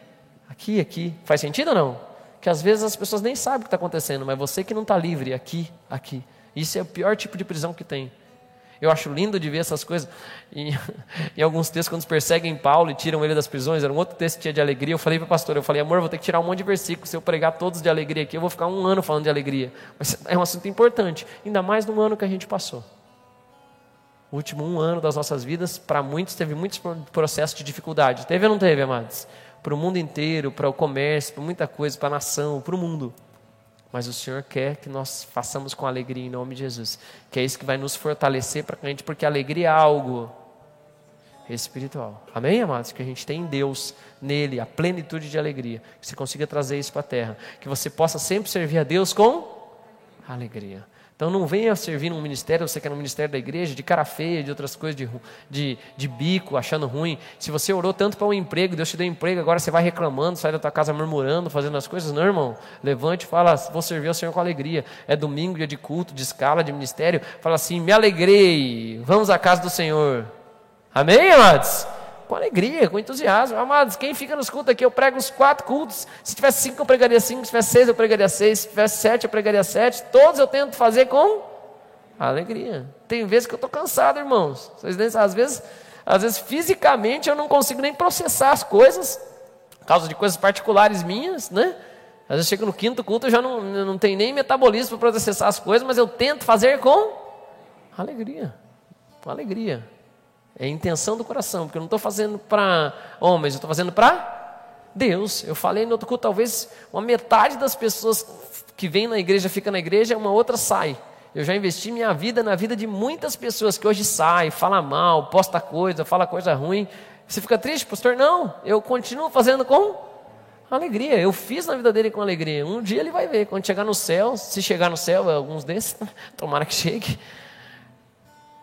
Aqui, aqui. Faz sentido ou não? Que às vezes as pessoas nem sabem o que está acontecendo, mas você que não está livre, aqui, aqui. Isso é o pior tipo de prisão que tem. Eu acho lindo de ver essas coisas. Em, em, alguns textos, quando perseguem Paulo e tiram ele das prisões, era um outro texto que tinha de alegria. Eu falei para o pastor, eu falei, amor, vou ter que tirar um monte de versículos. Se eu pregar todos de alegria aqui, eu vou ficar um ano falando de alegria. Mas é um assunto importante, ainda mais no ano que a gente passou. O último um ano das nossas vidas, para muitos, teve muitos processos de dificuldade. Teve ou não teve, amados? Para o mundo inteiro, para o comércio, para muita coisa, para a nação, para o mundo. Mas o Senhor quer que nós façamos com alegria em nome de Jesus. Que é isso que vai nos fortalecer para a gente, porque alegria é algo espiritual. Amém, amados? Que a gente tem em Deus, nele, a plenitude de alegria. Que você consiga trazer isso para a terra. Que você possa sempre servir a Deus com alegria. Então não venha servir num ministério, você quer no ministério da igreja, de cara feia, de outras coisas, de, de, de bico, achando ruim. Se você orou tanto para um emprego, Deus te deu emprego, agora você vai reclamando, sai da tua casa murmurando, fazendo as coisas. Não, irmão. Levante e fala, vou servir ao Senhor com alegria. É domingo, dia de culto, de escala, de ministério. Fala assim, me alegrei, vamos à casa do Senhor. Amém, amados? Com alegria, com entusiasmo. Amados, quem fica nos cultos aqui, eu prego os quatro cultos. Se tivesse cinco, eu pregaria cinco. Se tivesse seis, eu pregaria seis. Se tivesse sete, eu pregaria sete. Todos eu tento fazer com alegria. Tem vezes que eu estou cansado, irmãos. Às vezes, às vezes fisicamente eu não consigo nem processar as coisas, por causa de coisas particulares minhas, né? Às vezes chego no quinto culto, eu já não, não tenho nem metabolismo para processar as coisas, mas eu tento fazer com alegria. Com alegria. É a intenção do coração, porque eu não estou fazendo para homens, eu estou fazendo para Deus. Eu falei no outro culto, talvez uma metade das pessoas que vem na igreja fica na igreja, uma outra sai. Eu já investi minha vida na vida de muitas pessoas que hoje saem, fala mal, posta coisa, fala coisa ruim. Você fica triste, pastor? Não, eu continuo fazendo com alegria. Eu fiz na vida dele com alegria. Um dia ele vai ver, quando chegar no céu, se chegar no céu, alguns desses, tomara que chegue.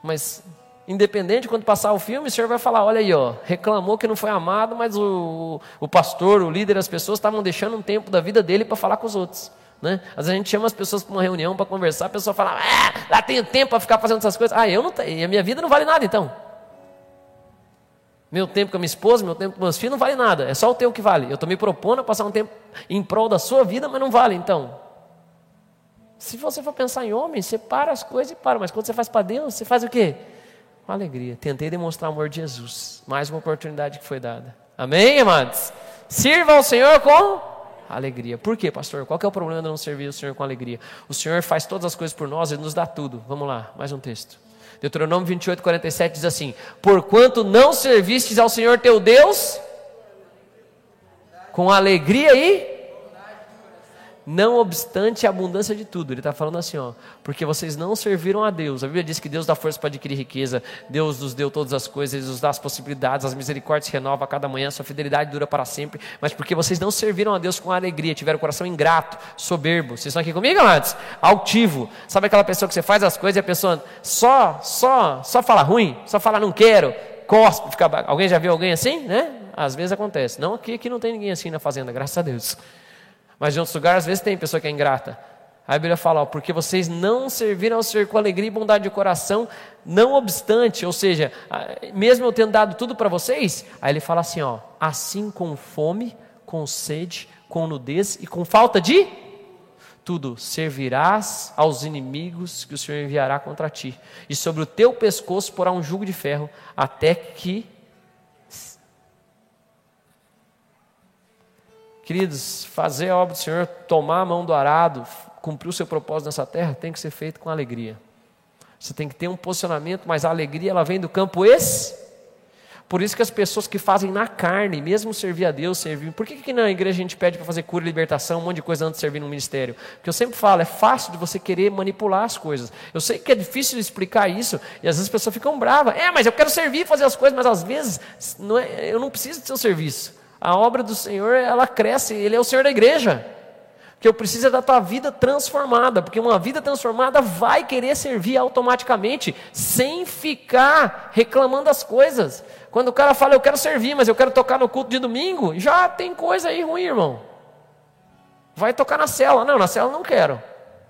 Mas Independente, quando passar o filme, o senhor vai falar: olha aí, ó, reclamou que não foi amado, mas o, o pastor, o líder, as pessoas estavam deixando um tempo da vida dele para falar com os outros. Né? Às vezes a gente chama as pessoas para uma reunião para conversar, a pessoa fala: ah, lá tenho tempo para ficar fazendo essas coisas. Ah, eu não tenho, a minha vida não vale nada então. Meu tempo com a minha esposa, meu tempo com meus filhos não vale nada, é só o teu que vale. Eu estou me propondo a passar um tempo em prol da sua vida, mas não vale então. Se você for pensar em homem, você para as coisas e para, mas quando você faz para Deus, você faz o quê? Com alegria. Tentei demonstrar o amor de Jesus. Mais uma oportunidade que foi dada. Amém, amados? Sirva ao Senhor com alegria. Por quê, pastor? Qual é o problema de não servir o Senhor com alegria? O Senhor faz todas as coisas por nós, Ele nos dá tudo. Vamos lá, mais um texto. Deuteronômio 28, 47 diz assim: Porquanto não servistes ao Senhor teu Deus com alegria e não obstante a abundância de tudo. Ele está falando assim, ó, porque vocês não serviram a Deus. A Bíblia diz que Deus dá força para adquirir riqueza, Deus nos deu todas as coisas, Ele nos dá as possibilidades, as misericórdias se renovam a cada manhã, sua fidelidade dura para sempre. Mas porque vocês não serviram a Deus com alegria, tiveram o coração ingrato, soberbo. Vocês estão aqui comigo, amados? Altivo. Sabe aquela pessoa que você faz as coisas e a pessoa só, só, só fala ruim, só fala não quero, cospe, fica. Alguém já viu alguém assim, né? Às vezes acontece. Não aqui, aqui não tem ninguém assim na fazenda, graças a Deus. Mas em outros lugares, às vezes, tem pessoa que é ingrata. Aí a Bíblia fala, ó, porque vocês não serviram ao Senhor com alegria e bondade de coração, não obstante, ou seja, mesmo eu tendo dado tudo para vocês, aí ele fala assim, ó, assim com fome, com sede, com nudez e com falta de tudo, servirás aos inimigos que o Senhor enviará contra ti, e sobre o teu pescoço porá um jugo de ferro, até que Queridos, fazer a obra do Senhor, tomar a mão do arado, cumprir o seu propósito nessa terra, tem que ser feito com alegria. Você tem que ter um posicionamento, mas a alegria ela vem do campo esse. Por isso que as pessoas que fazem na carne, mesmo servir a Deus, servir. Por que, que na igreja a gente pede para fazer cura e libertação, um monte de coisa antes de servir no ministério? Porque eu sempre falo, é fácil de você querer manipular as coisas. Eu sei que é difícil explicar isso, e às vezes as pessoas ficam bravas. É, mas eu quero servir fazer as coisas, mas às vezes não é, eu não preciso do seu serviço. A obra do Senhor, ela cresce, Ele é o Senhor da igreja. Que eu preciso da tua vida transformada, porque uma vida transformada vai querer servir automaticamente, sem ficar reclamando as coisas. Quando o cara fala, eu quero servir, mas eu quero tocar no culto de domingo, já tem coisa aí ruim, irmão. Vai tocar na cela. Não, na cela não quero.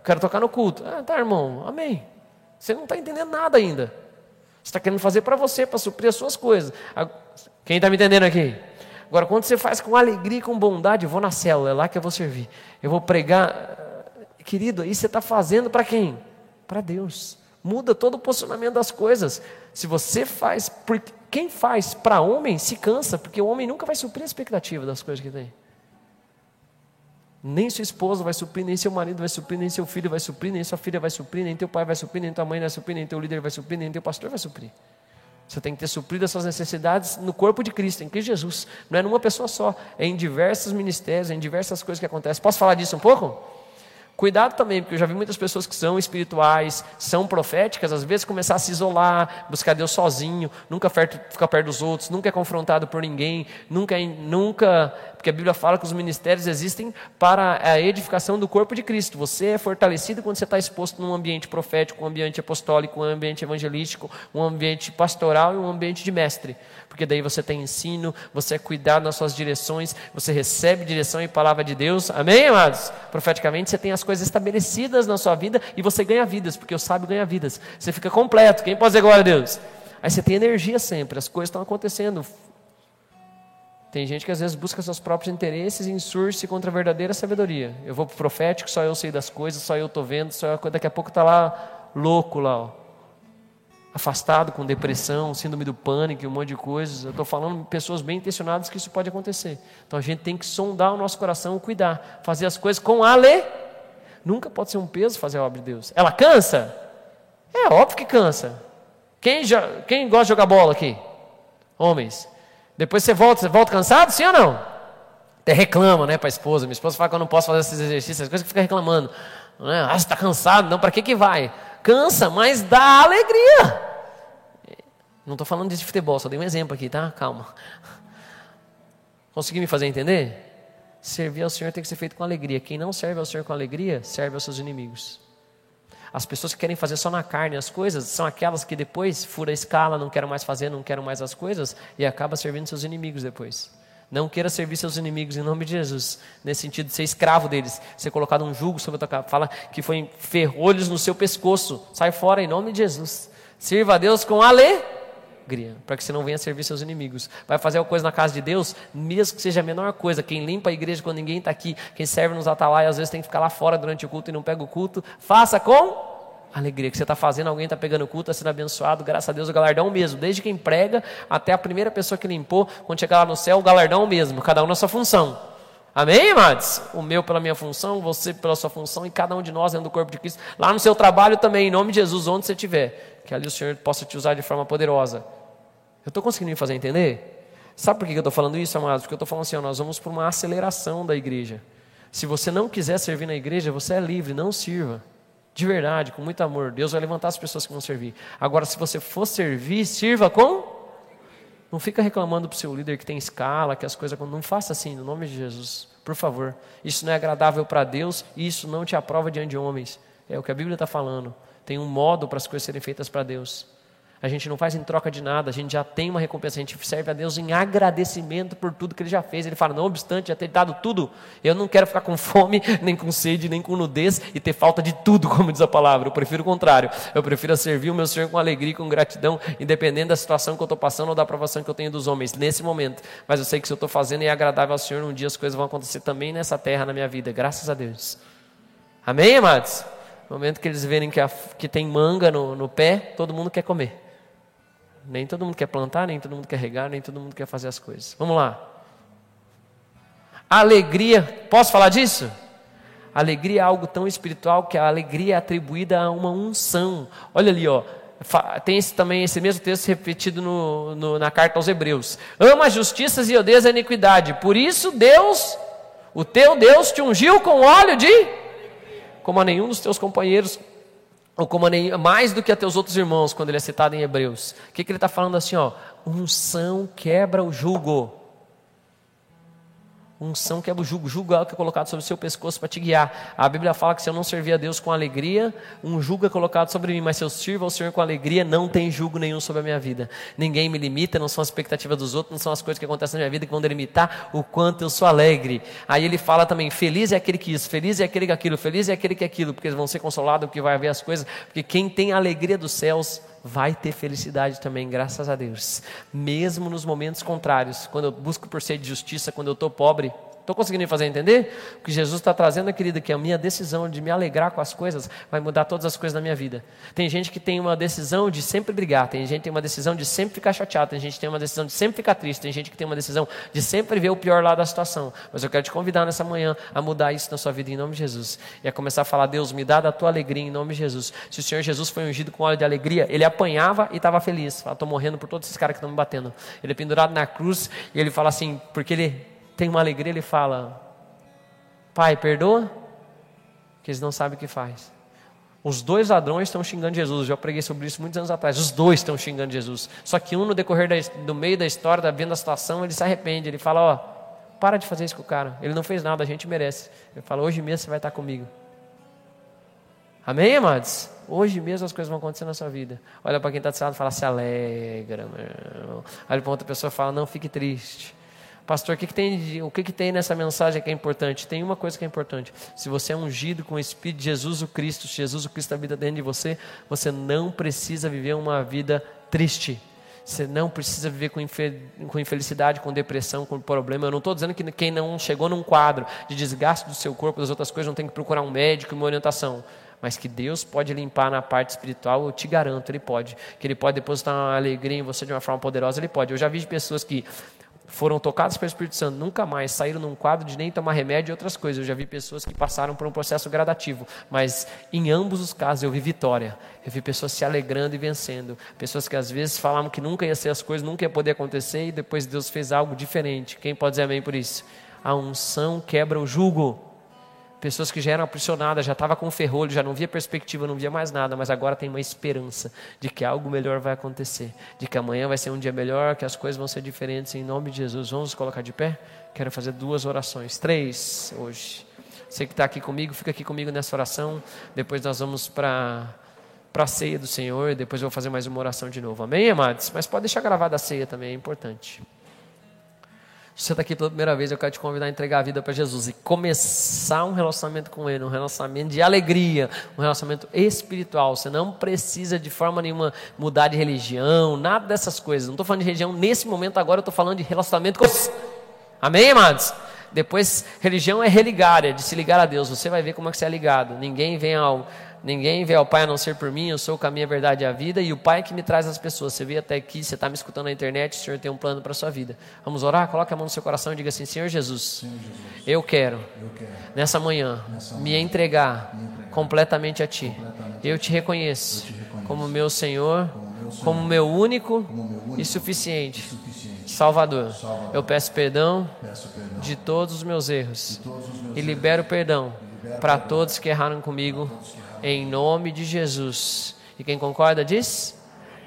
Quero tocar no culto. Ah, tá, irmão, amém. Você não está entendendo nada ainda. Você está querendo fazer para você, para suprir as suas coisas. Quem está me entendendo aqui? Agora, quando você faz com alegria e com bondade, eu vou na célula, é lá que eu vou servir. Eu vou pregar. Querido, aí você está fazendo para quem? Para Deus. Muda todo o posicionamento das coisas. Se você faz, porque quem faz para homem se cansa, porque o homem nunca vai suprir a expectativa das coisas que tem. Nem sua esposa vai suprir, nem seu marido vai suprir, nem seu filho vai suprir, nem sua filha vai suprir, nem teu pai vai suprir, nem tua mãe vai suprir, nem teu líder vai suprir, nem teu pastor vai suprir. Você tem que ter suprido as suas necessidades no corpo de Cristo, em Cristo Jesus. Não é numa pessoa só, é em diversos ministérios, é em diversas coisas que acontecem. Posso falar disso um pouco? Cuidado também, porque eu já vi muitas pessoas que são espirituais, são proféticas, às vezes começar a se isolar, buscar Deus sozinho, nunca ficar perto dos outros, nunca é confrontado por ninguém, nunca, nunca porque a Bíblia fala que os ministérios existem para a edificação do corpo de Cristo. Você é fortalecido quando você está exposto num ambiente profético, um ambiente apostólico, um ambiente evangelístico, um ambiente pastoral e um ambiente de mestre. Porque daí você tem ensino, você é cuidado nas suas direções, você recebe direção e palavra de Deus. Amém, amados? Profeticamente você tem as coisas estabelecidas na sua vida e você ganha vidas, porque o sábio ganha vidas. Você fica completo. Quem pode dizer glória a Deus? Aí você tem energia sempre, as coisas estão acontecendo, tem gente que às vezes busca seus próprios interesses e insurge contra a verdadeira sabedoria. Eu vou para o profético, só eu sei das coisas, só eu estou vendo, só eu... daqui a pouco está lá louco lá, ó. Afastado com depressão, síndrome do pânico, um monte de coisas. Eu estou falando pessoas bem intencionadas que isso pode acontecer. Então a gente tem que sondar o nosso coração, cuidar, fazer as coisas com ale. Nunca pode ser um peso fazer a obra de Deus. Ela cansa? É óbvio que cansa. Quem, quem gosta de jogar bola aqui? Homens. Depois você volta, você volta cansado, sim ou não? Até reclama, né, para a esposa. Minha esposa fala que eu não posso fazer esses exercícios, as coisas que fica reclamando. Né? Ah, você está cansado? Não, para que que vai? Cansa, mas dá alegria. Não estou falando de futebol, só dei um exemplo aqui, tá? Calma. Consegui me fazer entender? Servir ao Senhor tem que ser feito com alegria. Quem não serve ao Senhor com alegria, serve aos seus inimigos. As pessoas que querem fazer só na carne as coisas são aquelas que depois fura a escala, não querem mais fazer, não querem mais as coisas e acaba servindo seus inimigos depois. Não queira servir seus inimigos em nome de Jesus, nesse sentido ser escravo deles, ser colocado um jugo sobre a tua. Fala que foi ferrolhos no seu pescoço. Sai fora em nome de Jesus. Sirva a Deus com alegria, para que você não venha servir seus inimigos. Vai fazer alguma coisa na casa de Deus, mesmo que seja a menor coisa. Quem limpa a igreja quando ninguém está aqui, quem serve nos atalaias, às vezes tem que ficar lá fora durante o culto e não pega o culto. Faça com alegria que você está fazendo, alguém está pegando culto, está sendo abençoado, graças a Deus o galardão mesmo, desde quem prega até a primeira pessoa que limpou, quando chegar lá no céu, o galardão mesmo, cada um na sua função. Amém, amados? O meu pela minha função, você pela sua função e cada um de nós dentro do corpo de Cristo. Lá no seu trabalho também, em nome de Jesus, onde você estiver, que ali o Senhor possa te usar de forma poderosa. Eu estou conseguindo me fazer entender? Sabe por que eu estou falando isso, amados? Porque eu estou falando assim, ó, nós vamos por uma aceleração da igreja. Se você não quiser servir na igreja, você é livre, não sirva de verdade, com muito amor. Deus vai levantar as pessoas que vão servir. Agora, se você for servir, sirva com. Não fica reclamando para o seu líder que tem escala, que as coisas. Não faça assim, no nome de Jesus. Por favor. Isso não é agradável para Deus e isso não te aprova diante de homens. É o que a Bíblia está falando. Tem um modo para as coisas serem feitas para Deus. A gente não faz em troca de nada, a gente já tem uma recompensa, a gente serve a Deus em agradecimento por tudo que Ele já fez. Ele fala: não obstante já ter dado tudo, eu não quero ficar com fome, nem com sede, nem com nudez e ter falta de tudo, como diz a palavra. Eu prefiro o contrário. Eu prefiro servir o meu Senhor com alegria e com gratidão, independente da situação que eu estou passando ou da aprovação que eu tenho dos homens nesse momento. Mas eu sei que se eu estou fazendo é agradável ao Senhor, um dia as coisas vão acontecer também nessa terra, na minha vida, graças a Deus. Amém, amados? No momento que eles verem que, a, que tem manga no, no pé, todo mundo quer comer. Nem todo mundo quer plantar, nem todo mundo quer regar, nem todo mundo quer fazer as coisas. Vamos lá. Alegria, posso falar disso? Alegria é algo tão espiritual que a alegria é atribuída a uma unção. Olha ali, ó. Tem esse, também esse mesmo texto repetido no, no, na carta aos Hebreus. Ama as justiças e odeia a iniquidade. Por isso, Deus, o teu Deus, te ungiu com óleo de. Como a nenhum dos teus companheiros ou como mais do que a teus outros irmãos, quando ele é citado em Hebreus. O que, que ele está falando assim? Ó, unção quebra o jugo. Unção quebra o jugo. Jugo é algo que é colocado sobre o seu pescoço para te guiar. A Bíblia fala que se eu não servir a Deus com alegria, um jugo é colocado sobre mim. Mas se eu sirvo ao Senhor com alegria, não tem jugo nenhum sobre a minha vida. Ninguém me limita, não são as expectativas dos outros, não são as coisas que acontecem na minha vida que vão delimitar o quanto eu sou alegre. Aí ele fala também: feliz é aquele que isso, feliz é aquele que aquilo, feliz é aquele que aquilo, porque eles vão ser consolados, porque vai haver as coisas. Porque quem tem a alegria dos céus vai ter felicidade também, graças a Deus. Mesmo nos momentos contrários, quando eu busco por ser de justiça, quando eu estou pobre, Estou conseguindo fazer entender? O que Jesus está trazendo, querida, que a minha decisão de me alegrar com as coisas vai mudar todas as coisas da minha vida. Tem gente que tem uma decisão de sempre brigar, tem gente que tem uma decisão de sempre ficar chateado, tem gente que tem uma decisão de sempre ficar triste, tem gente que tem uma decisão de sempre ver o pior lado da situação. Mas eu quero te convidar nessa manhã a mudar isso na sua vida em nome de Jesus. E a começar a falar, Deus, me dá da tua alegria em nome de Jesus. Se o Senhor Jesus foi ungido com óleo de alegria, ele apanhava e estava feliz. Estou morrendo por todos esses caras que estão me batendo. Ele é pendurado na cruz e ele fala assim, porque ele tem uma alegria, ele fala: Pai, perdoa, que eles não sabem o que faz. Os dois ladrões estão xingando Jesus. Eu já preguei sobre isso muitos anos atrás. Os dois estão xingando Jesus. Só que um, no decorrer da, do meio da história, da vendo a situação, ele se arrepende. Ele fala: Ó, para de fazer isso com o cara. Ele não fez nada, a gente merece. Ele fala: Hoje mesmo você vai estar comigo. Amém, amados? Hoje mesmo as coisas vão acontecer na sua vida. Olha para quem está do seu lado e fala: Se alegra, meu irmão. Olha para outra pessoa e fala: Não fique triste. Pastor, o que, que tem, o que, que tem nessa mensagem que é importante? Tem uma coisa que é importante. Se você é ungido com o Espírito de Jesus o Cristo, Jesus o Cristo habita dentro de você, você não precisa viver uma vida triste. Você não precisa viver com, com infelicidade, com depressão, com problema. Eu não estou dizendo que quem não chegou num quadro de desgaste do seu corpo, das outras coisas, não tem que procurar um médico e uma orientação mas que Deus pode limpar na parte espiritual, eu te garanto, Ele pode. Que Ele pode depositar uma alegria em você de uma forma poderosa, Ele pode. Eu já vi pessoas que foram tocados pelo Espírito Santo, nunca mais saíram num quadro de nem tomar remédio e outras coisas. Eu já vi pessoas que passaram por um processo gradativo, mas em ambos os casos eu vi vitória. Eu vi pessoas se alegrando e vencendo. Pessoas que às vezes falavam que nunca ia ser as coisas, nunca ia poder acontecer e depois Deus fez algo diferente. Quem pode dizer amém por isso? A unção quebra o jugo. Pessoas que já eram aprisionadas, já estava com ferrolho, já não via perspectiva, não via mais nada, mas agora tem uma esperança de que algo melhor vai acontecer, de que amanhã vai ser um dia melhor, que as coisas vão ser diferentes em nome de Jesus. Vamos nos colocar de pé? Quero fazer duas orações, três hoje. Você que está aqui comigo, fica aqui comigo nessa oração. Depois nós vamos para para a ceia do Senhor. Depois eu vou fazer mais uma oração de novo. Amém, amados? Mas pode deixar gravada a ceia também, é importante. Você está aqui pela primeira vez, eu quero te convidar a entregar a vida para Jesus e começar um relacionamento com Ele, um relacionamento de alegria, um relacionamento espiritual. Você não precisa de forma nenhuma mudar de religião, nada dessas coisas. Não estou falando de religião nesse momento agora, eu estou falando de relacionamento com Amém, amados? Depois, religião é religar, é de se ligar a Deus. Você vai ver como é que você é ligado. Ninguém vem ao, Ninguém vê ao Pai a não ser por mim, eu sou o caminho, a verdade e a vida, e o Pai que me traz as pessoas. Você veio até aqui, você está me escutando na internet, o Senhor tem um plano para a sua vida. Vamos orar? Coloque a mão no seu coração e diga assim: Senhor Jesus, Senhor Jesus eu, quero, eu quero, nessa manhã, nessa me, entregar me entregar completamente a Ti. Completamente eu, te reconheço, eu te reconheço como meu Senhor, como meu, Senhor, como meu único, como meu único e, suficiente. e suficiente. Salvador. Salvador. Eu peço perdão, peço perdão, de todos os meus erros, os meus e libero perdão para todos que erraram comigo em nome de Jesus. E quem concorda diz?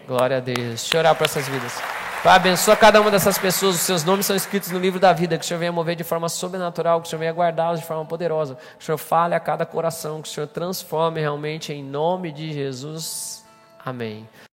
Glória a Deus. Deixa eu orar para essas vidas. Pai, abençoa cada uma dessas pessoas, os seus nomes são escritos no livro da vida, que o Senhor venha mover de forma sobrenatural, que o Senhor venha guardá-los de forma poderosa, que o Senhor fale a cada coração, que o Senhor transforme realmente em nome de Jesus. Amém.